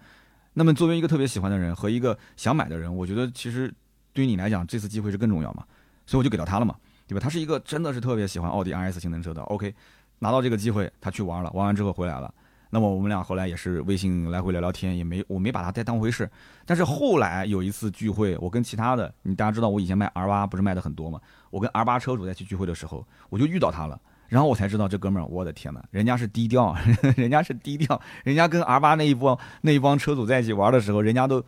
那么作为一个特别喜欢的人和一个想买的人，我觉得其实对于你来讲这次机会是更重要嘛，所以我就给到他了嘛，对吧？他是一个真的是特别喜欢奥迪 RS 性能车的。OK，拿到这个机会，他去玩了，玩完之后回来了。那么我们俩后来也是微信来回聊聊天，也没我没把他太当回事。但是后来有一次聚会，我跟其他的，你大家知道我以前卖 R 八不是卖的很多吗？我跟 R 八车主在去聚会的时候，我就遇到他了，然后我才知道这哥们儿，我的天呐，人家是低调，人家是低调，人家跟 R 八那一帮那一帮车主在一起玩的时候，人家都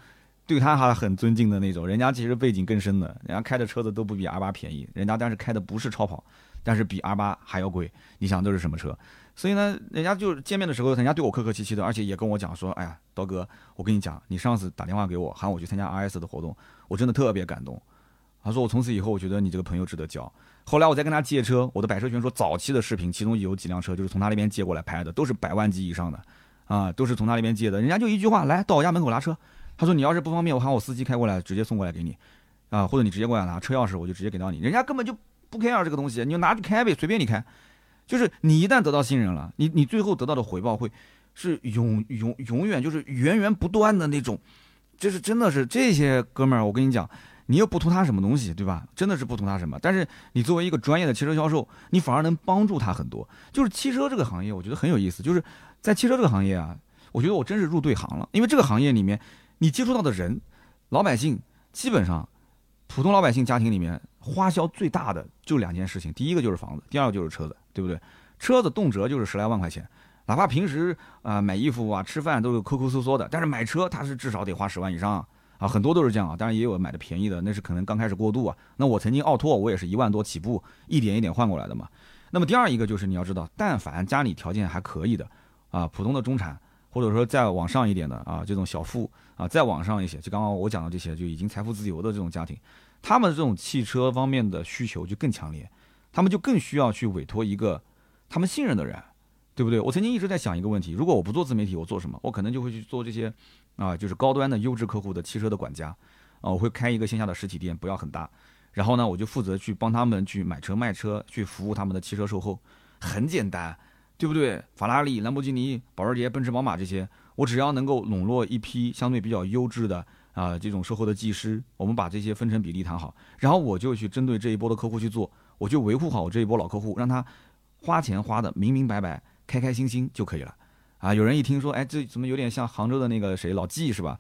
对他还很尊敬的那种，人家其实背景更深的，人家开的车子都不比 R 八便宜，人家但是开的不是超跑，但是比 R 八还要贵，你想都是什么车？所以呢，人家就见面的时候，人家对我客客气气的，而且也跟我讲说：“哎呀，刀哥，我跟你讲，你上次打电话给我喊我去参加 RS 的活动，我真的特别感动。”他说：“我从此以后，我觉得你这个朋友值得交。”后来我再跟他借车，我的百车全说早期的视频，其中有几辆车就是从他那边借过来拍的，都是百万级以上的，啊，都是从他那边借的。人家就一句话：“来到我家门口拿车。”他说：“你要是不方便，我喊我司机开过来，直接送过来给你，啊，或者你直接过来拿车钥匙，我就直接给到你。”人家根本就不 care 这个东西，你就拿去开呗，随便你开。就是你一旦得到信任了，你你最后得到的回报会是永永永远就是源源不断的那种，就是真的是这些哥们儿，我跟你讲，你又不图他什么东西，对吧？真的是不图他什么。但是你作为一个专业的汽车销售，你反而能帮助他很多。就是汽车这个行业，我觉得很有意思。就是在汽车这个行业啊，我觉得我真是入对行了。因为这个行业里面，你接触到的人，老百姓，基本上普通老百姓家庭里面花销最大的就两件事情，第一个就是房子，第二个就是车子。对不对？车子动辄就是十来万块钱，哪怕平时啊买衣服啊吃饭都是抠抠缩缩的，但是买车他是至少得花十万以上啊，很多都是这样啊。当然也有买的便宜的，那是可能刚开始过渡啊。那我曾经奥拓我也是一万多起步，一点一点换过来的嘛。那么第二一个就是你要知道，但凡家里条件还可以的啊，普通的中产或者说再往上一点的啊，这种小富啊，再往上一些，就刚刚我讲的这些就已经财富自由的这种家庭，他们这种汽车方面的需求就更强烈。他们就更需要去委托一个他们信任的人，对不对？我曾经一直在想一个问题：如果我不做自媒体，我做什么？我可能就会去做这些啊，就是高端的优质客户的汽车的管家啊，我会开一个线下的实体店，不要很大，然后呢，我就负责去帮他们去买车卖车，去服务他们的汽车售后，很简单，对不对？法拉利、兰博基尼、保时捷、奔驰、宝马这些，我只要能够笼络一批相对比较优质的啊这种售后的技师，我们把这些分成比例谈好，然后我就去针对这一波的客户去做，我就维护好我这一波老客户，让他花钱花的明明白白。开开心心就可以了，啊！有人一听说，哎，这怎么有点像杭州的那个谁老纪是吧？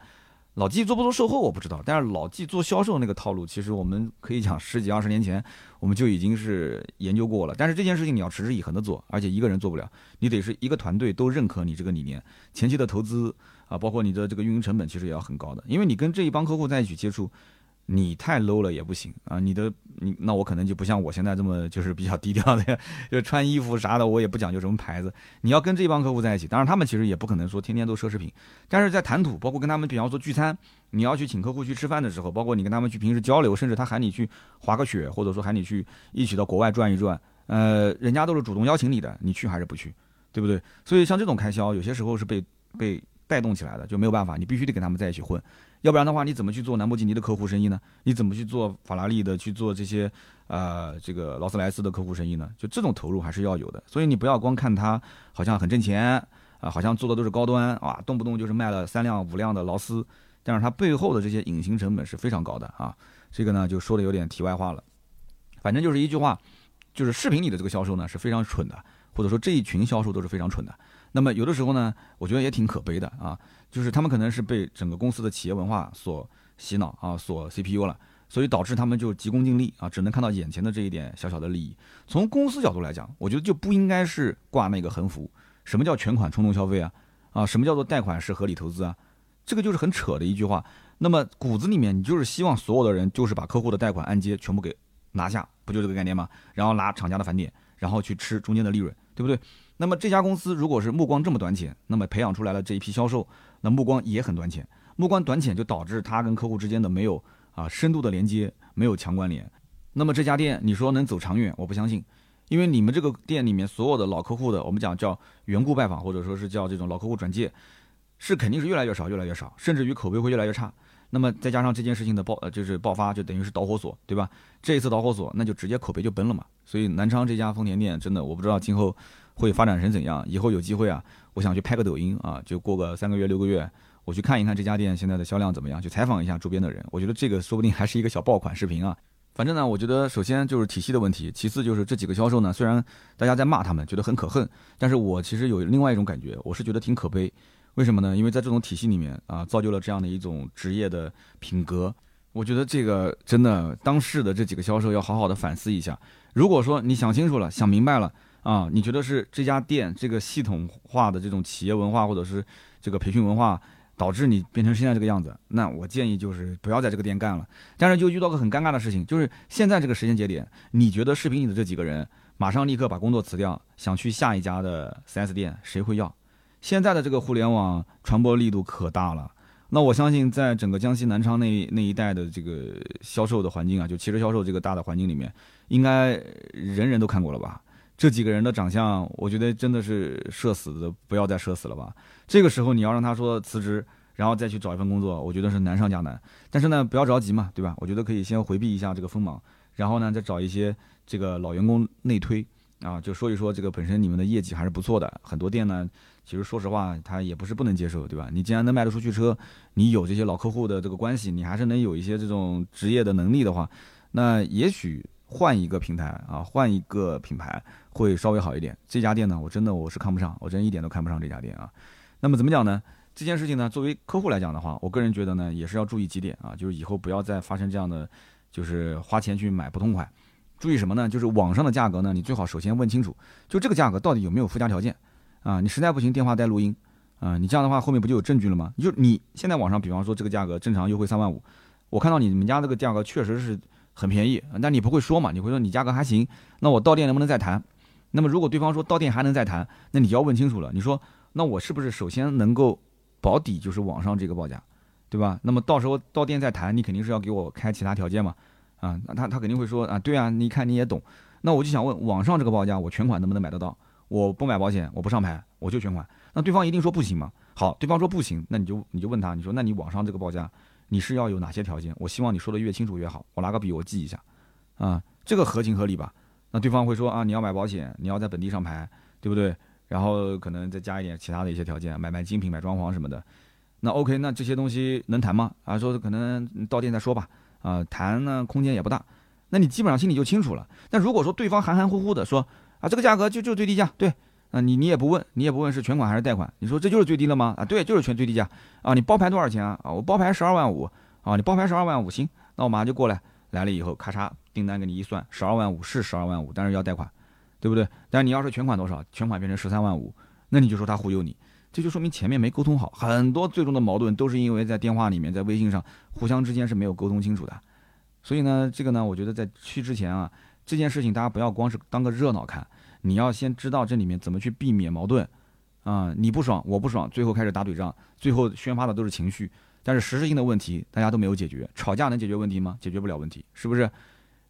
老纪做不做售后我不知道，但是老纪做销售那个套路，其实我们可以讲十几二十年前我们就已经是研究过了。但是这件事情你要持之以恒的做，而且一个人做不了，你得是一个团队都认可你这个理念，前期的投资啊，包括你的这个运营成本其实也要很高的，因为你跟这一帮客户在一起接触。你太 low 了也不行啊！你的你那我可能就不像我现在这么就是比较低调的，就穿衣服啥的我也不讲究什么牌子。你要跟这帮客户在一起，当然他们其实也不可能说天天都奢侈品，但是在谈吐，包括跟他们比方说聚餐，你要去请客户去吃饭的时候，包括你跟他们去平时交流，甚至他喊你去滑个雪，或者说喊你去一起到国外转一转，呃，人家都是主动邀请你的，你去还是不去，对不对？所以像这种开销，有些时候是被被带动起来的，就没有办法，你必须得跟他们在一起混。要不然的话，你怎么去做兰博基尼的客户生意呢？你怎么去做法拉利的、去做这些，呃，这个劳斯莱斯的客户生意呢？就这种投入还是要有的。所以你不要光看它好像很挣钱啊，好像做的都是高端啊，动不动就是卖了三辆、五辆的劳斯，但是它背后的这些隐形成本是非常高的啊。这个呢，就说的有点题外话了。反正就是一句话，就是视频里的这个销售呢是非常蠢的，或者说这一群销售都是非常蠢的。那么有的时候呢，我觉得也挺可悲的啊，就是他们可能是被整个公司的企业文化所洗脑啊，所 CPU 了，所以导致他们就急功近利啊，只能看到眼前的这一点小小的利益。从公司角度来讲，我觉得就不应该是挂那个横幅。什么叫全款冲动消费啊？啊，什么叫做贷款是合理投资啊？这个就是很扯的一句话。那么骨子里面，你就是希望所有的人就是把客户的贷款按揭全部给拿下，不就这个概念吗？然后拿厂家的返点，然后去吃中间的利润，对不对？那么这家公司如果是目光这么短浅，那么培养出来了这一批销售，那目光也很短浅，目光短浅就导致他跟客户之间的没有啊深度的连接，没有强关联。那么这家店你说能走长远，我不相信，因为你们这个店里面所有的老客户的，我们讲叫缘故拜访，或者说是叫这种老客户转介，是肯定是越来越少，越来越少，甚至于口碑会越来越差。那么再加上这件事情的爆，呃，就是爆发，就等于是导火索，对吧？这一次导火索，那就直接口碑就崩了嘛。所以南昌这家丰田店真的，我不知道今后。会发展成怎样？以后有机会啊，我想去拍个抖音啊，就过个三个月、六个月，我去看一看这家店现在的销量怎么样，去采访一下周边的人。我觉得这个说不定还是一个小爆款视频啊。反正呢，我觉得首先就是体系的问题，其次就是这几个销售呢，虽然大家在骂他们，觉得很可恨，但是我其实有另外一种感觉，我是觉得挺可悲。为什么呢？因为在这种体系里面啊，造就了这样的一种职业的品格。我觉得这个真的，当事的这几个销售要好好的反思一下。如果说你想清楚了，想明白了。啊，你觉得是这家店这个系统化的这种企业文化，或者是这个培训文化，导致你变成现在这个样子？那我建议就是不要在这个店干了。但是就遇到个很尴尬的事情，就是现在这个时间节点，你觉得视频里的这几个人马上立刻把工作辞掉，想去下一家的 4S 店，谁会要？现在的这个互联网传播力度可大了，那我相信在整个江西南昌那那一带的这个销售的环境啊，就汽车销售这个大的环境里面，应该人人都看过了吧？这几个人的长相，我觉得真的是社死的，不要再社死了吧。这个时候你要让他说辞职，然后再去找一份工作，我觉得是难上加难。但是呢，不要着急嘛，对吧？我觉得可以先回避一下这个锋芒，然后呢，再找一些这个老员工内推啊，就说一说这个本身你们的业绩还是不错的。很多店呢，其实说实话，他也不是不能接受，对吧？你既然能卖得出去车，你有这些老客户的这个关系，你还是能有一些这种职业的能力的话，那也许。换一个平台啊，换一个品牌会稍微好一点。这家店呢，我真的我是看不上，我真一点都看不上这家店啊。那么怎么讲呢？这件事情呢，作为客户来讲的话，我个人觉得呢，也是要注意几点啊，就是以后不要再发生这样的，就是花钱去买不痛快。注意什么呢？就是网上的价格呢，你最好首先问清楚，就这个价格到底有没有附加条件啊？你实在不行，电话带录音啊，你这样的话后面不就有证据了吗？就你现在网上，比方说这个价格正常优惠三万五，我看到你们家这个价格确实是。很便宜，但你不会说嘛？你会说你价格还行，那我到店能不能再谈？那么如果对方说到店还能再谈，那你就要问清楚了。你说那我是不是首先能够保底，就是网上这个报价，对吧？那么到时候到店再谈，你肯定是要给我开其他条件嘛？啊，那他他肯定会说啊，对啊，你看你也懂。那我就想问，网上这个报价我全款能不能买得到？我不买保险，我不上牌，我就全款。那对方一定说不行嘛？好，对方说不行，那你就你就问他，你说那你网上这个报价，你是要有哪些条件？我希望你说的越清楚越好，我拿个笔我记一下，啊，这个合情合理吧？那对方会说啊，你要买保险，你要在本地上牌，对不对？然后可能再加一点其他的一些条件，买买精品、买装潢什么的。那 OK，那这些东西能谈吗？啊，说可能到店再说吧。啊，谈呢空间也不大。那你基本上心里就清楚了。那如果说对方含含糊糊的说啊，这个价格就就最低价，对，啊你你也不问，你也不问是全款还是贷款，你说这就是最低了吗？啊，对，就是全最低价。啊，你包牌多少钱啊？啊，我包牌十二万五。啊，你包牌十二万五，行，那我马上就过来。来了以后，咔嚓，订单给你一算，十二万五是十二万五，但是要贷款，对不对？但是你要是全款多少？全款变成十三万五，那你就说他忽悠你，这就说明前面没沟通好。很多最终的矛盾都是因为在电话里面，在微信上互相之间是没有沟通清楚的。所以呢，这个呢，我觉得在去之前啊，这件事情大家不要光是当个热闹看，你要先知道这里面怎么去避免矛盾，啊，你不爽我不爽，最后开始打嘴仗，最后宣发的都是情绪，但是实质性的问题大家都没有解决。吵架能解决问题吗？解决不了问题，是不是？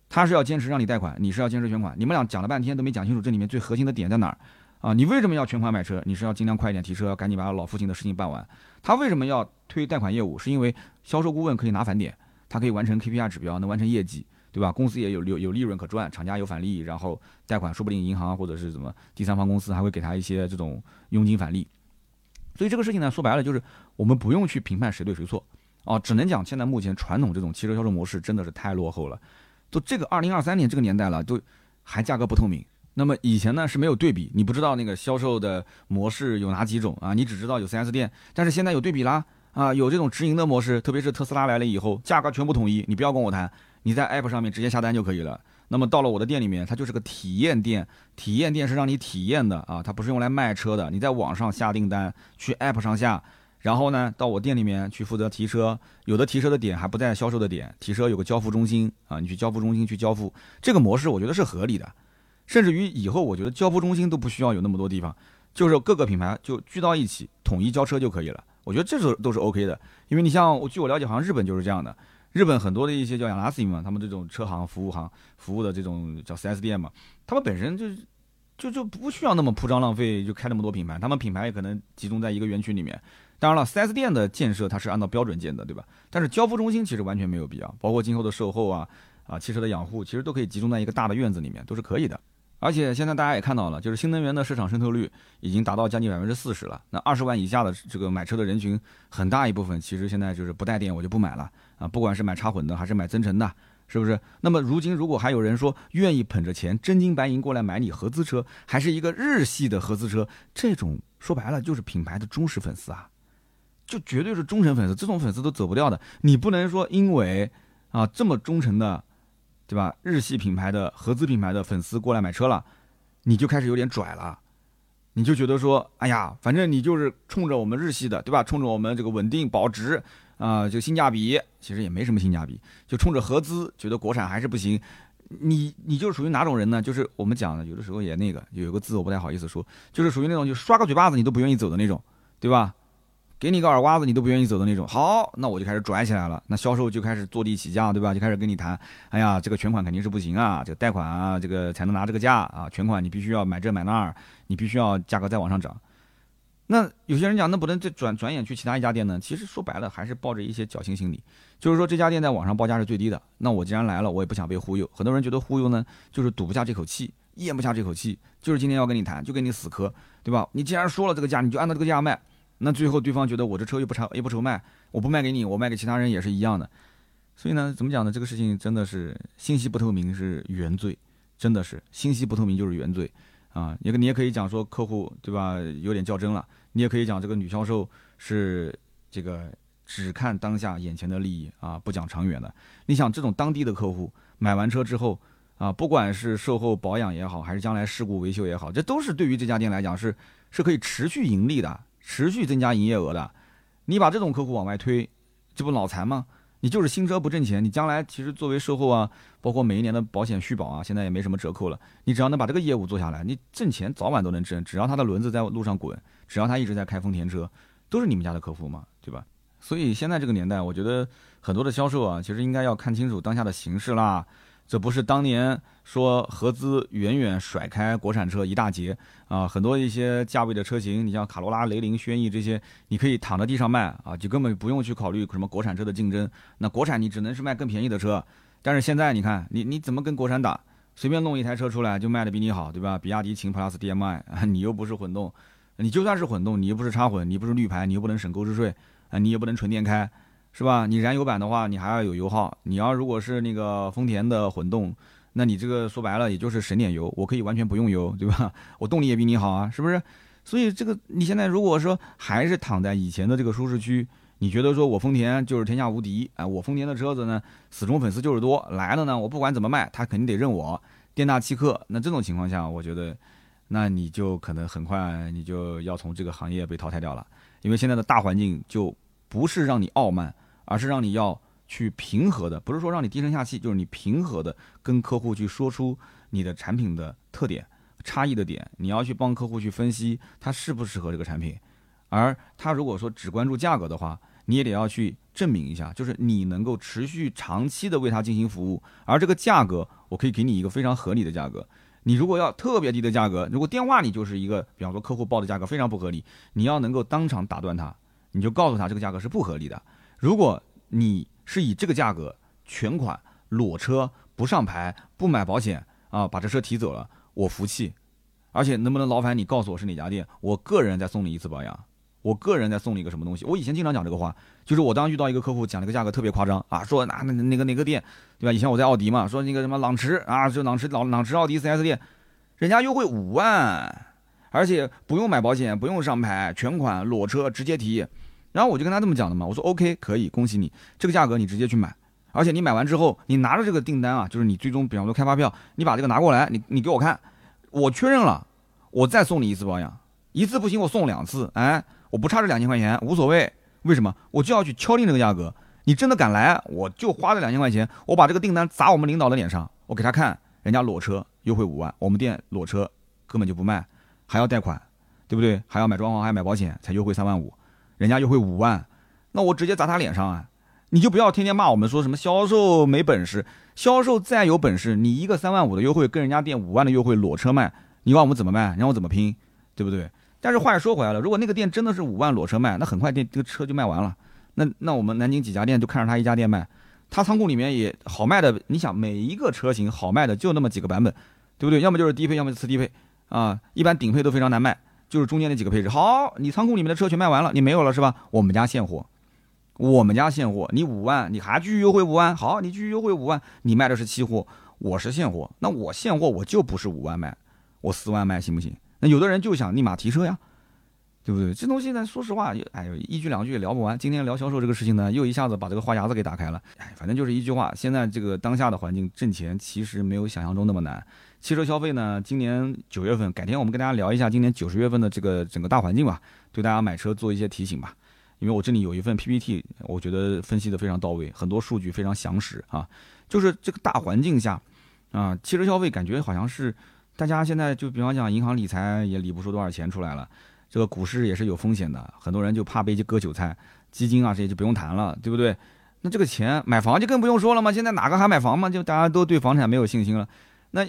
他是要坚持让你贷款，你是要坚持全款，你们俩讲了半天都没讲清楚这里面最核心的点在哪儿啊？你为什么要全款买车？你是要尽量快一点提车，赶紧把老父亲的事情办完。他为什么要推贷款业务？是因为销售顾问可以拿返点。他可以完成 KPI 指标，能完成业绩，对吧？公司也有有有利润可赚，厂家有返利，然后贷款说不定银行或者是怎么第三方公司还会给他一些这种佣金返利。所以这个事情呢，说白了就是我们不用去评判谁对谁错啊，只能讲现在目前传统这种汽车销售模式真的是太落后了。都这个二零二三年这个年代了，都还价格不透明。那么以前呢是没有对比，你不知道那个销售的模式有哪几种啊？你只知道有 4S 店，但是现在有对比啦。啊，有这种直营的模式，特别是特斯拉来了以后，价格全部统一，你不要跟我谈，你在 App 上面直接下单就可以了。那么到了我的店里面，它就是个体验店，体验店是让你体验的啊，它不是用来卖车的。你在网上下订单，去 App 上下，然后呢，到我店里面去负责提车，有的提车的点还不在销售的点，提车有个交付中心啊，你去交付中心去交付，这个模式我觉得是合理的，甚至于以后我觉得交付中心都不需要有那么多地方，就是各个品牌就聚到一起，统一交车就可以了。我觉得这是都是 OK 的，因为你像我据我了解，好像日本就是这样的。日本很多的一些叫亚拉西嘛，他们这种车行服务行服务的这种叫 4S 店嘛，他们本身就就就不需要那么铺张浪费，就开那么多品牌。他们品牌也可能集中在一个园区里面。当然了，4S 店的建设它是按照标准建的，对吧？但是交付中心其实完全没有必要，包括今后的售后啊啊汽车的养护，其实都可以集中在一个大的院子里面，都是可以的。而且现在大家也看到了，就是新能源的市场渗透率已经达到将近百分之四十了。那二十万以下的这个买车的人群，很大一部分其实现在就是不带电我就不买了啊，不管是买插混的还是买增程的，是不是？那么如今如果还有人说愿意捧着钱真金白银过来买你合资车，还是一个日系的合资车，这种说白了就是品牌的忠实粉丝啊，就绝对是忠诚粉丝，这种粉丝都走不掉的。你不能说因为啊这么忠诚的。对吧？日系品牌的合资品牌的粉丝过来买车了，你就开始有点拽了，你就觉得说，哎呀，反正你就是冲着我们日系的，对吧？冲着我们这个稳定保值啊，就性价比，其实也没什么性价比，就冲着合资，觉得国产还是不行。你你就属于哪种人呢？就是我们讲的，有的时候也那个，有个字我不太好意思说，就是属于那种就刷个嘴巴子你都不愿意走的那种，对吧？给你个耳刮子，你都不愿意走的那种。好，那我就开始拽起来了。那销售就开始坐地起价，对吧？就开始跟你谈。哎呀，这个全款肯定是不行啊，这个贷款啊，这个才能拿这个价啊。全款你必须要买这买那儿，你必须要价格再往上涨。那有些人讲，那不能再转转眼去其他一家店呢？其实说白了，还是抱着一些侥幸心理，就是说这家店在网上报价是最低的。那我既然来了，我也不想被忽悠。很多人觉得忽悠呢，就是赌不下这口气，咽不下这口气，就是今天要跟你谈，就跟你死磕，对吧？你既然说了这个价，你就按照这个价卖。那最后对方觉得我这车又不差又不愁卖，我不卖给你，我卖给其他人也是一样的。所以呢，怎么讲呢？这个事情真的是信息不透明是原罪，真的是信息不透明就是原罪啊！你你也可以讲说客户对吧有点较真了，你也可以讲这个女销售是这个只看当下眼前的利益啊，不讲长远的。你想这种当地的客户买完车之后啊，不管是售后保养也好，还是将来事故维修也好，这都是对于这家店来讲是是可以持续盈利的。持续增加营业额的，你把这种客户往外推，这不脑残吗？你就是新车不挣钱，你将来其实作为售后啊，包括每一年的保险续保啊，现在也没什么折扣了。你只要能把这个业务做下来，你挣钱早晚都能挣。只要他的轮子在路上滚，只要他一直在开丰田车，都是你们家的客户嘛，对吧？所以现在这个年代，我觉得很多的销售啊，其实应该要看清楚当下的形势啦。这不是当年说合资远远甩开国产车一大截啊，很多一些价位的车型，你像卡罗拉、雷凌、轩逸这些，你可以躺在地上卖啊，就根本不用去考虑什么国产车的竞争。那国产你只能是卖更便宜的车，但是现在你看，你你怎么跟国产打？随便弄一台车出来就卖的比你好，对吧？比亚迪秦 PLUS DM-i，你又不是混动，你就算是混动，你又不是插混，你不是绿牌，你又不能省购置税啊，你也不能纯电开。是吧？你燃油版的话，你还要有油耗。你要如果是那个丰田的混动，那你这个说白了也就是省点油，我可以完全不用油，对吧？我动力也比你好啊，是不是？所以这个你现在如果说还是躺在以前的这个舒适区，你觉得说我丰田就是天下无敌？啊，我丰田的车子呢，死忠粉丝就是多，来了呢，我不管怎么卖，他肯定得认我，店大欺客。那这种情况下，我觉得，那你就可能很快你就要从这个行业被淘汰掉了，因为现在的大环境就不是让你傲慢。而是让你要去平和的，不是说让你低声下气，就是你平和的跟客户去说出你的产品的特点、差异的点，你要去帮客户去分析他适不适合这个产品。而他如果说只关注价格的话，你也得要去证明一下，就是你能够持续长期的为他进行服务。而这个价格，我可以给你一个非常合理的价格。你如果要特别低的价格，如果电话里就是一个，比方说客户报的价格非常不合理，你要能够当场打断他，你就告诉他这个价格是不合理的。如果你是以这个价格全款裸车不上牌不买保险啊，把这车提走了，我服气。而且能不能劳烦你告诉我是哪家店？我个人再送你一次保养，我个人再送你一个什么东西？我以前经常讲这个话，就是我当遇到一个客户讲了个价格特别夸张啊，说那那那个哪个店，对吧？以前我在奥迪嘛，说那个什么朗驰啊，就朗驰朗朗驰奥迪 4S 店，人家优惠五万，而且不用买保险，不用上牌，全款裸车直接提。然后我就跟他这么讲的嘛，我说 OK 可以，恭喜你，这个价格你直接去买，而且你买完之后，你拿着这个订单啊，就是你最终比方说开发票，你把这个拿过来，你你给我看，我确认了，我再送你一次保养，一次不行我送两次，哎，我不差这两千块钱无所谓，为什么？我就要去敲定这个价格，你真的敢来，我就花这两千块钱，我把这个订单砸我们领导的脸上，我给他看，人家裸车优惠五万，我们店裸车根本就不卖，还要贷款，对不对？还要买装潢，还要买保险，才优惠三万五。人家优惠五万，那我直接砸他脸上啊！你就不要天天骂我们说什么销售没本事，销售再有本事，你一个三万五的优惠跟人家店五万的优惠裸车卖，你让我们怎么卖？你让我怎么拼，对不对？但是话又说回来了，如果那个店真的是五万裸车卖，那很快店这个车就卖完了。那那我们南京几家店就看着他一家店卖，他仓库里面也好卖的。你想每一个车型好卖的就那么几个版本，对不对？要么就是低配，要么就次低配啊，一般顶配都非常难卖。就是中间那几个配置，好，你仓库里面的车全卖完了，你没有了是吧？我们家现货，我们家现货，你五万，你还继续优惠五万，好，你继续优惠五万，你卖的是期货，我是现货，那我现货我就不是五万卖，我四万卖行不行？那有的人就想立马提车呀，对不对？这东西呢，说实话，哎呦，一句两句也聊不完。今天聊销售这个事情呢，又一下子把这个话匣子给打开了。哎，反正就是一句话，现在这个当下的环境挣钱其实没有想象中那么难。汽车消费呢？今年九月份，改天我们跟大家聊一下今年九十月份的这个整个大环境吧，对大家买车做一些提醒吧。因为我这里有一份 PPT，我觉得分析的非常到位，很多数据非常详实啊。就是这个大环境下，啊，汽车消费感觉好像是大家现在就比方讲，银行理财也理不出多少钱出来了，这个股市也是有风险的，很多人就怕被割韭菜，基金啊这些就不用谈了，对不对？那这个钱买房就更不用说了嘛，现在哪个还买房嘛？就大家都对房产没有信心了，那。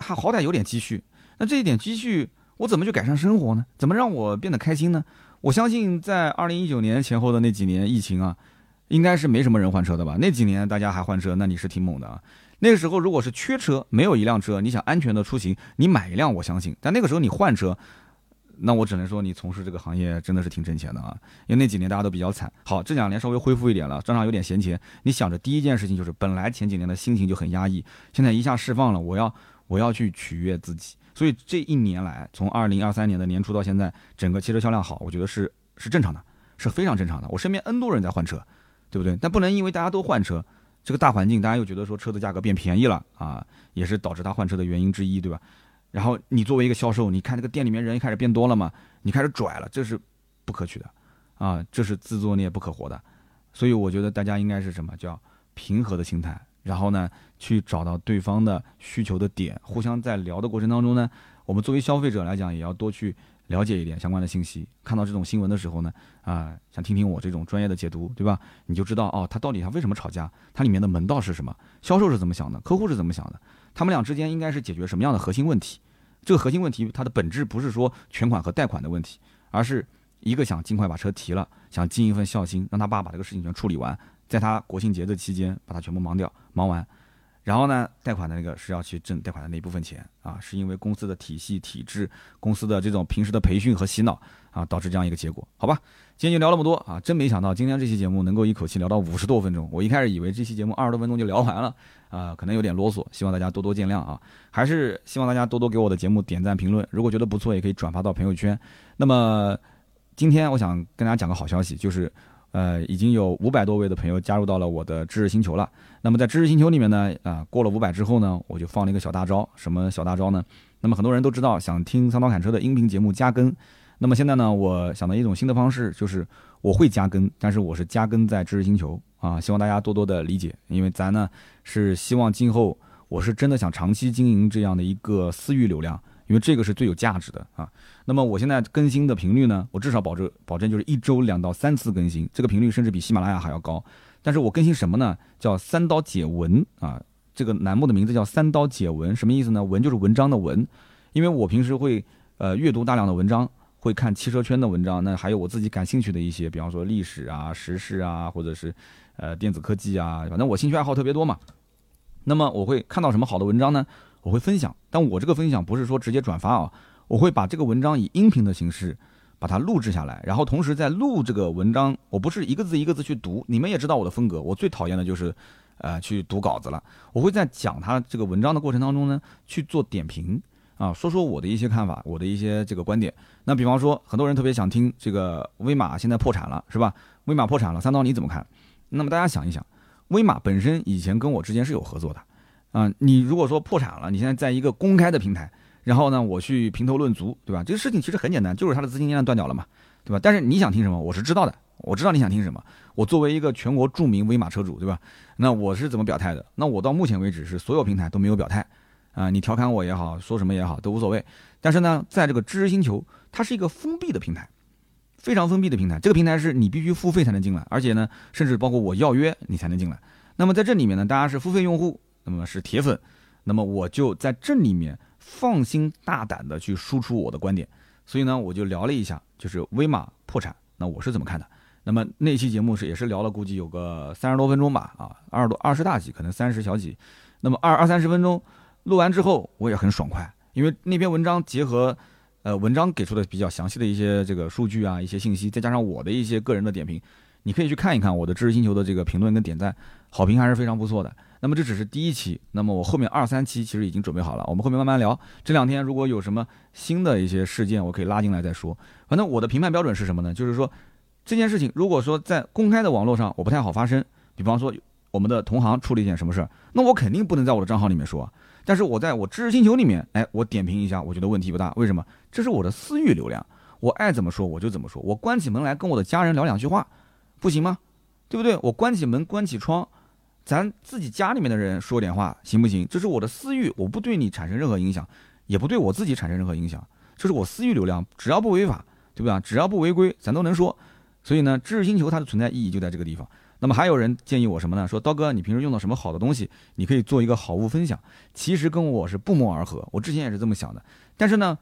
还好歹有点积蓄，那这一点积蓄，我怎么去改善生活呢？怎么让我变得开心呢？我相信在二零一九年前后的那几年疫情啊，应该是没什么人换车的吧？那几年大家还换车，那你是挺猛的啊。那个时候如果是缺车，没有一辆车，你想安全的出行，你买一辆我相信。但那个时候你换车，那我只能说你从事这个行业真的是挺挣钱的啊。因为那几年大家都比较惨。好，这两年稍微恢复一点了，账上有点闲钱，你想着第一件事情就是，本来前几年的心情就很压抑，现在一下释放了，我要。我要去取悦自己，所以这一年来，从二零二三年的年初到现在，整个汽车销量好，我觉得是是正常的，是非常正常的。我身边 N 多人在换车，对不对？但不能因为大家都换车，这个大环境大家又觉得说车的价格变便宜了啊，也是导致他换车的原因之一，对吧？然后你作为一个销售，你看这个店里面人开始变多了嘛，你开始拽了，这是不可取的啊，这是自作孽不可活的。所以我觉得大家应该是什么叫平和的心态。然后呢，去找到对方的需求的点，互相在聊的过程当中呢，我们作为消费者来讲，也要多去了解一点相关的信息。看到这种新闻的时候呢，啊，想听听我这种专业的解读，对吧？你就知道哦，他到底他为什么吵架，它里面的门道是什么，销售是怎么想的，客户是怎么想的，他们俩之间应该是解决什么样的核心问题？这个核心问题它的本质不是说全款和贷款的问题，而是一个想尽快把车提了，想尽一份孝心，让他爸把这个事情全处理完，在他国庆节的期间把它全部忙掉，忙完。然后呢，贷款的那个是要去挣贷款的那一部分钱啊，是因为公司的体系体制、公司的这种平时的培训和洗脑啊，导致这样一个结果，好吧？今天就聊那么多啊，真没想到今天这期节目能够一口气聊到五十多分钟。我一开始以为这期节目二十多分钟就聊完了啊，可能有点啰嗦，希望大家多多见谅啊。还是希望大家多多给我的节目点赞评论，如果觉得不错，也可以转发到朋友圈。那么今天我想跟大家讲个好消息，就是。呃，已经有五百多位的朋友加入到了我的知识星球了。那么在知识星球里面呢，啊，过了五百之后呢，我就放了一个小大招。什么小大招呢？那么很多人都知道，想听三刀砍车的音频节目加更。那么现在呢，我想到一种新的方式，就是我会加更，但是我是加更在知识星球啊，希望大家多多的理解，因为咱呢是希望今后我是真的想长期经营这样的一个私域流量。因为这个是最有价值的啊，那么我现在更新的频率呢，我至少保证保证就是一周两到三次更新，这个频率甚至比喜马拉雅还要高。但是我更新什么呢？叫三刀解文啊，这个栏目的名字叫三刀解文，什么意思呢？文就是文章的文，因为我平时会呃阅读大量的文章，会看汽车圈的文章，那还有我自己感兴趣的一些，比方说历史啊、时事啊，或者是呃电子科技啊，反正我兴趣爱好特别多嘛。那么我会看到什么好的文章呢？我会分享，但我这个分享不是说直接转发啊，我会把这个文章以音频的形式把它录制下来，然后同时在录这个文章，我不是一个字一个字去读，你们也知道我的风格，我最讨厌的就是，呃，去读稿子了。我会在讲他这个文章的过程当中呢，去做点评啊，说说我的一些看法，我的一些这个观点。那比方说，很多人特别想听这个威马现在破产了，是吧？威马破产了，三刀你怎么看？那么大家想一想，威马本身以前跟我之间是有合作的。啊，你如果说破产了，你现在在一个公开的平台，然后呢，我去评头论足，对吧？这个事情其实很简单，就是他的资金链断掉了嘛，对吧？但是你想听什么，我是知道的，我知道你想听什么。我作为一个全国著名威马车主，对吧？那我是怎么表态的？那我到目前为止是所有平台都没有表态，啊，你调侃我也好，说什么也好都无所谓。但是呢，在这个知识星球，它是一个封闭的平台，非常封闭的平台。这个平台是你必须付费才能进来，而且呢，甚至包括我要约你才能进来。那么在这里面呢，大家是付费用户。那么是铁粉，那么我就在这里面放心大胆的去输出我的观点，所以呢，我就聊了一下，就是威马破产，那我是怎么看的？那么那期节目是也是聊了，估计有个三十多分钟吧，啊，二十多二十大几，可能三十小几，那么二二三十分钟录完之后，我也很爽快，因为那篇文章结合呃文章给出的比较详细的一些这个数据啊，一些信息，再加上我的一些个人的点评，你可以去看一看我的知识星球的这个评论跟点赞，好评还是非常不错的。那么这只是第一期，那么我后面二三期其实已经准备好了，我们后面慢慢聊。这两天如果有什么新的一些事件，我可以拉进来再说。反正我的评判标准是什么呢？就是说这件事情如果说在公开的网络上我不太好发声，比方说我们的同行出了一件什么事儿，那我肯定不能在我的账号里面说。但是我在我知识星球里面，哎，我点评一下，我觉得问题不大。为什么？这是我的私域流量，我爱怎么说我就怎么说。我关起门来跟我的家人聊两句话，不行吗？对不对？我关起门关起窗。咱自己家里面的人说点话行不行？这是我的私域，我不对你产生任何影响，也不对我自己产生任何影响，这是我私域流量，只要不违法，对吧？只要不违规，咱都能说。所以呢，知识星球它的存在意义就在这个地方。那么还有人建议我什么呢？说刀哥，你平时用到什么好的东西，你可以做一个好物分享。其实跟我是不谋而合，我之前也是这么想的。但是呢，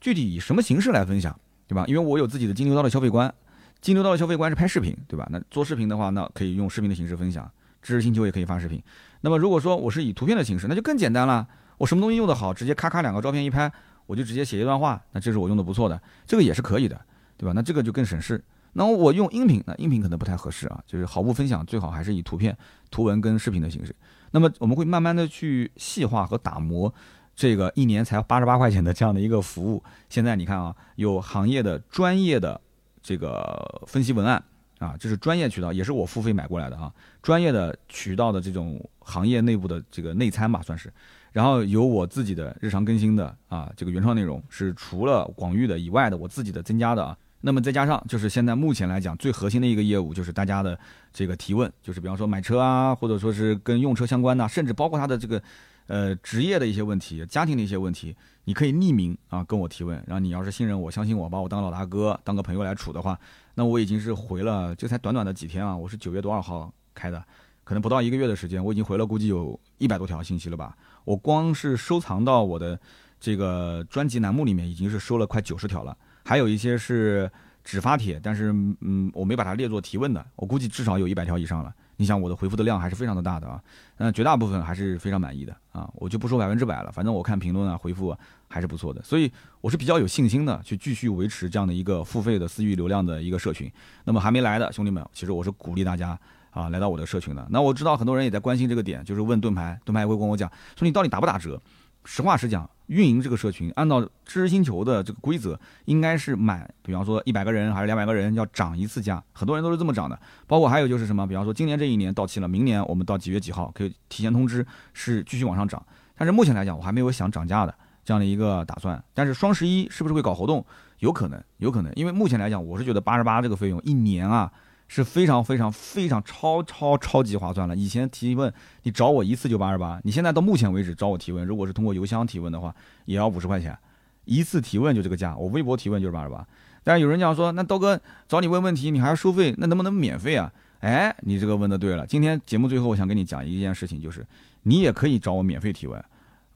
具体以什么形式来分享，对吧？因为我有自己的金牛刀的消费观，金牛刀的消费观是拍视频，对吧？那做视频的话，那可以用视频的形式分享。知识星球也可以发视频，那么如果说我是以图片的形式，那就更简单了。我什么东西用的好，直接咔咔两个照片一拍，我就直接写一段话，那这是我用的不错的，这个也是可以的，对吧？那这个就更省事。那我用音频，那音频可能不太合适啊，就是好物分享最好还是以图片、图文跟视频的形式。那么我们会慢慢的去细化和打磨这个一年才八十八块钱的这样的一个服务。现在你看啊，有行业的专业的这个分析文案。啊，这是专业渠道，也是我付费买过来的啊。专业的渠道的这种行业内部的这个内参吧，算是。然后有我自己的日常更新的啊，这个原创内容是除了广域的以外的，我自己的增加的啊。那么再加上就是现在目前来讲最核心的一个业务，就是大家的这个提问，就是比方说买车啊，或者说是跟用车相关的，甚至包括他的这个呃职业的一些问题、家庭的一些问题，你可以匿名啊跟我提问，然后你要是信任我、相信我，把我当老大哥、当个朋友来处的话，那我已经是回了，这才短短的几天啊，我是九月多少号开的，可能不到一个月的时间，我已经回了估计有一百多条信息了吧。我光是收藏到我的这个专辑栏目里面，已经是收了快九十条了，还有一些是只发帖，但是嗯，我没把它列作提问的，我估计至少有一百条以上了。你想我的回复的量还是非常的大的啊，那绝大部分还是非常满意的啊，我就不说百分之百了，反正我看评论啊回复还是不错的，所以我是比较有信心的去继续维持这样的一个付费的私域流量的一个社群。那么还没来的兄弟们，其实我是鼓励大家啊来到我的社群的。那我知道很多人也在关心这个点，就是问盾牌，盾牌会跟我讲说你到底打不打折？实话实讲，运营这个社群，按照知识星球的这个规则，应该是满，比方说一百个人还是两百个人要涨一次价，很多人都是这么涨的。包括还有就是什么，比方说今年这一年到期了，明年我们到几月几号可以提前通知，是继续往上涨。但是目前来讲，我还没有想涨价的这样的一个打算。但是双十一是不是会搞活动？有可能，有可能，因为目前来讲，我是觉得八十八这个费用一年啊。是非常非常非常超超超级划算了。以前提问你找我一次就八十八，你现在到目前为止找我提问，如果是通过邮箱提问的话，也要五十块钱一次提问就这个价。我微博提问就是八十八。但是有人讲说，那刀哥找你问问题，你还要收费，那能不能免费啊？哎，你这个问的对了。今天节目最后我想跟你讲一件事情，就是你也可以找我免费提问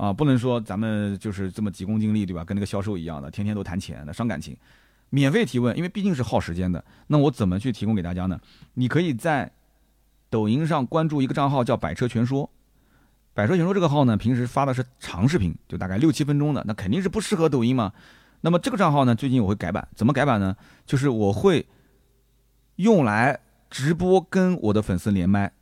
啊，不能说咱们就是这么急功近利，对吧？跟那个销售一样的，天天都谈钱，那伤感情。免费提问，因为毕竟是耗时间的。那我怎么去提供给大家呢？你可以在抖音上关注一个账号，叫“百车全说”。百车全说这个号呢，平时发的是长视频，就大概六七分钟的，那肯定是不适合抖音嘛。那么这个账号呢，最近我会改版，怎么改版呢？就是我会用来直播跟我的粉丝连麦。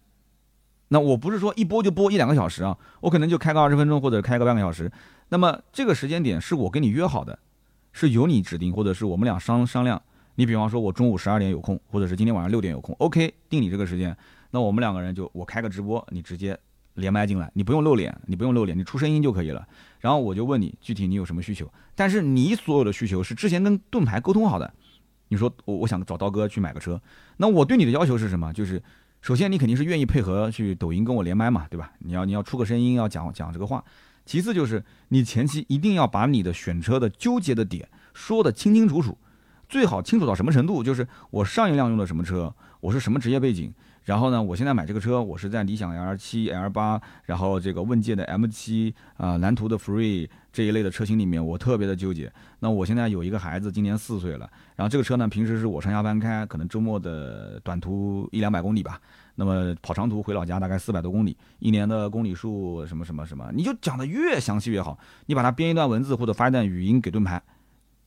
那我不是说一播就播一两个小时啊，我可能就开个二十分钟或者开个半个小时。那么这个时间点是我跟你约好的。是由你指定，或者是我们俩商商量。你比方说，我中午十二点有空，或者是今天晚上六点有空，OK，定你这个时间。那我们两个人就我开个直播，你直接连麦进来，你不用露脸，你不用露脸，你出声音就可以了。然后我就问你具体你有什么需求，但是你所有的需求是之前跟盾牌沟通好的。你说我我想找刀哥去买个车，那我对你的要求是什么？就是首先你肯定是愿意配合去抖音跟我连麦嘛，对吧？你要你要出个声音，要讲讲这个话。其次就是你前期一定要把你的选车的纠结的点说得清清楚楚，最好清楚到什么程度？就是我上一辆用的什么车，我是什么职业背景，然后呢，我现在买这个车，我是在理想 L 七、L 八，然后这个问界的 M 七啊，蓝图的 Free 这一类的车型里面，我特别的纠结。那我现在有一个孩子，今年四岁了，然后这个车呢，平时是我上下班开，可能周末的短途一两百公里吧。那么跑长途回老家大概四百多公里，一年的公里数什么什么什么，你就讲的越详细越好。你把它编一段文字或者发一段语音给盾牌，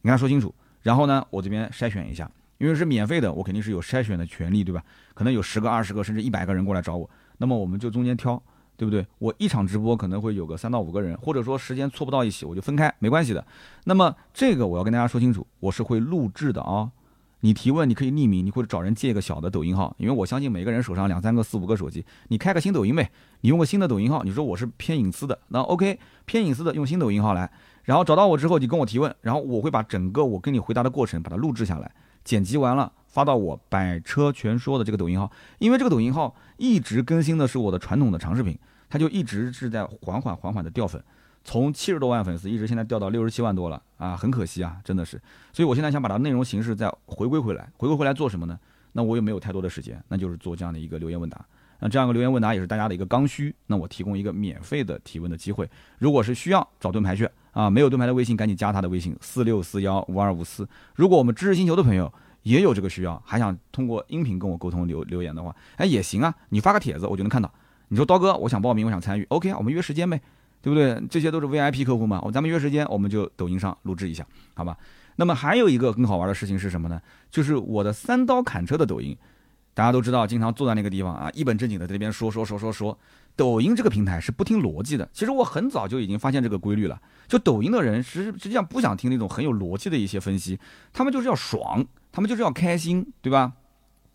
你跟他说清楚。然后呢，我这边筛选一下，因为是免费的，我肯定是有筛选的权利，对吧？可能有十个、二十个甚至一百个人过来找我，那么我们就中间挑，对不对？我一场直播可能会有个三到五个人，或者说时间错不到一起，我就分开，没关系的。那么这个我要跟大家说清楚，我是会录制的啊。你提问，你可以匿名，你或者找人借一个小的抖音号，因为我相信每个人手上两三个、四五个手机，你开个新抖音呗，你用个新的抖音号，你说我是偏隐私的，那 OK，偏隐私的用新抖音号来，然后找到我之后，你跟我提问，然后我会把整个我跟你回答的过程把它录制下来，剪辑完了发到我百车全说的这个抖音号，因为这个抖音号一直更新的是我的传统的长视频，它就一直是在缓缓缓缓的掉粉。从七十多万粉丝一直现在掉到六十七万多了啊，很可惜啊，真的是。所以我现在想把它内容形式再回归回来，回归回来做什么呢？那我也没有太多的时间，那就是做这样的一个留言问答。那这样个留言问答也是大家的一个刚需，那我提供一个免费的提问的机会。如果是需要找盾牌去啊，没有盾牌的微信赶紧加他的微信四六四幺五二五四。如果我们知识星球的朋友也有这个需要，还想通过音频跟我沟通留留言的话，哎也行啊，你发个帖子我就能看到。你说刀哥，我想报名，我想参与，OK，我们约时间呗。对不对？这些都是 VIP 客户嘛，咱们约时间，我们就抖音上录制一下，好吧？那么还有一个更好玩的事情是什么呢？就是我的三刀砍车的抖音，大家都知道，经常坐在那个地方啊，一本正经的在那边说说说说说。抖音这个平台是不听逻辑的，其实我很早就已经发现这个规律了。就抖音的人实实际上不想听那种很有逻辑的一些分析，他们就是要爽，他们就是要开心，对吧？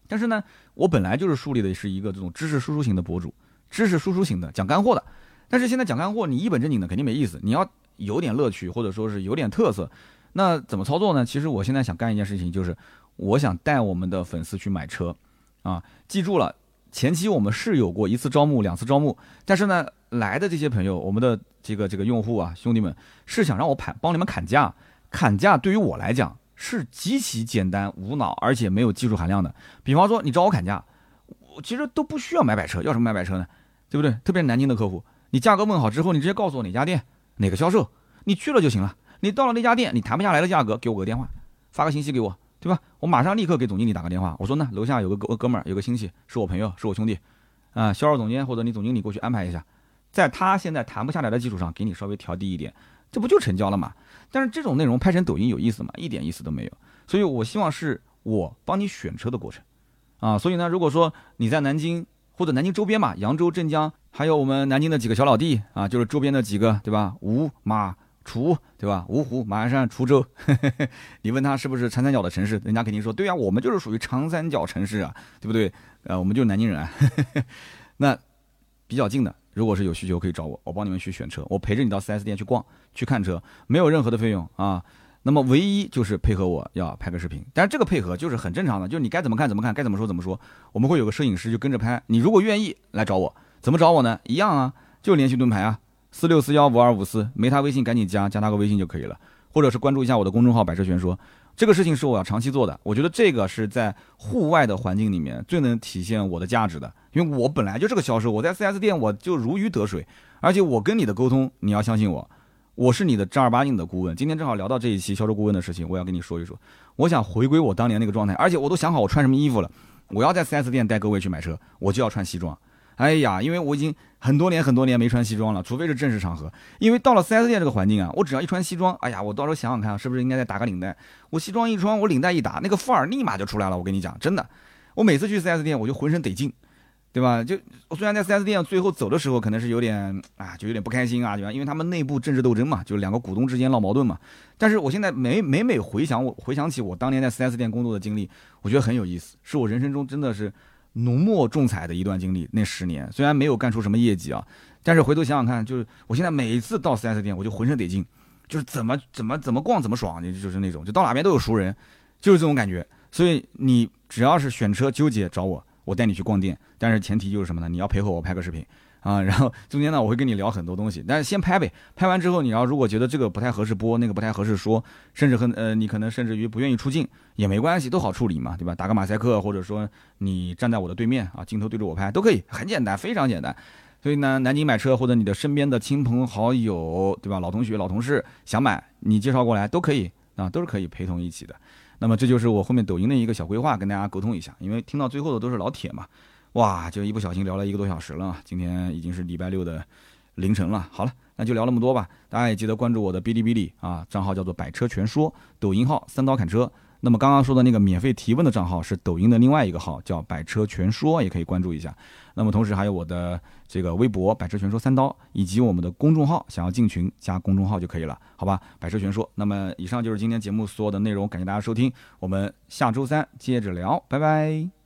但是呢，我本来就是树立的是一个这种知识输出型的博主，知识输出型的，讲干货的。但是现在讲干货，你一本正经的肯定没意思。你要有点乐趣，或者说是有点特色，那怎么操作呢？其实我现在想干一件事情，就是我想带我们的粉丝去买车，啊，记住了，前期我们是有过一次招募、两次招募，但是呢，来的这些朋友，我们的这个这个用户啊，兄弟们是想让我砍帮你们砍价，砍价对于我来讲是极其简单无脑，而且没有技术含量的。比方说你找我砍价，我其实都不需要买摆车，要什么买摆车呢？对不对？特别是南京的客户，你价格问好之后，你直接告诉我哪家店哪个销售，你去了就行了。你到了那家店，你谈不下来的价格，给我个电话，发个信息给我，对吧？我马上立刻给总经理打个电话，我说呢，楼下有个哥哥们儿，有个亲戚是我朋友，是我兄弟，啊，销售总监或者你总经理过去安排一下。在他现在谈不下来的基础上，给你稍微调低一点，这不就成交了吗？但是这种内容拍成抖音有意思吗？一点意思都没有。所以我希望是我帮你选车的过程，啊，所以呢，如果说你在南京或者南京周边嘛，扬州、镇江，还有我们南京的几个小老弟啊，就是周边的几个，对吧？吴马滁，对吧？芜湖、马鞍山、滁州，你问他是不是长三角的城市，人家肯定说对啊，我们就是属于长三角城市啊，对不对？呃，我们就是南京人啊，那比较近的。如果是有需求，可以找我，我帮你们去选车，我陪着你到 4S 店去逛，去看车，没有任何的费用啊。那么唯一就是配合我要拍个视频，但是这个配合就是很正常的，就是你该怎么看怎么看，该怎么说怎么说。我们会有个摄影师就跟着拍。你如果愿意来找我，怎么找我呢？一样啊，就联系盾牌啊，四六四幺五二五四，没他微信赶紧加，加他个微信就可以了，或者是关注一下我的公众号“百车全说”。这个事情是我要长期做的，我觉得这个是在户外的环境里面最能体现我的价值的，因为我本来就是个销售，我在 4S 店我就如鱼得水，而且我跟你的沟通，你要相信我，我是你的正儿八经的顾问。今天正好聊到这一期销售顾问的事情，我要跟你说一说，我想回归我当年那个状态，而且我都想好我穿什么衣服了，我要在 4S 店带各位去买车，我就要穿西装。哎呀，因为我已经很多年很多年没穿西装了，除非是正式场合。因为到了 4S 店这个环境啊，我只要一穿西装，哎呀，我到时候想想看，是不是应该再打个领带？我西装一穿，我领带一打，那个范儿立马就出来了。我跟你讲，真的，我每次去 4S 店，我就浑身得劲，对吧？就我虽然在 4S 店最后走的时候，可能是有点啊，就有点不开心啊，对吧？因为他们内部政治斗争嘛，就两个股东之间闹矛盾嘛。但是我现在每每每回想我回想起我当年在 4S 店工作的经历，我觉得很有意思，是我人生中真的是。浓墨重彩的一段经历，那十年虽然没有干出什么业绩啊，但是回头想想看，就是我现在每一次到 4S 店，我就浑身得劲，就是怎么怎么怎么逛怎么爽，就就是那种，就到哪边都有熟人，就是这种感觉。所以你只要是选车纠结找我，我带你去逛店，但是前提就是什么呢？你要配合我拍个视频。啊，然后 中间呢，我会跟你聊很多东西，但是先拍呗。拍完之后，你要如果觉得这个不太合适播，那个不太合适说，甚至很呃，你可能甚至于不愿意出镜也没关系，都好处理嘛，对吧？打个马赛克，或者说你站在我的对面啊，镜头对着我拍都可以，很简单，非常简单。所以呢，南京买车或者你的身边的亲朋好友，对吧？老同学、老同事想买，你介绍过来都可以啊，都是可以陪同一起的。那么这就是我后面抖音的一个小规划，跟大家沟通一下，因为听到最后的都是老铁嘛。哇，就一不小心聊了一个多小时了，今天已经是礼拜六的凌晨了。好了，那就聊那么多吧。大家也记得关注我的哔哩哔哩啊，账号叫做“百车全说”，抖音号“三刀砍车”。那么刚刚说的那个免费提问的账号是抖音的另外一个号，叫“百车全说”，也可以关注一下。那么同时还有我的这个微博“百车全说三刀”，以及我们的公众号，想要进群加公众号就可以了，好吧？百车全说。那么以上就是今天节目所有的内容，感谢大家收听，我们下周三接着聊，拜拜。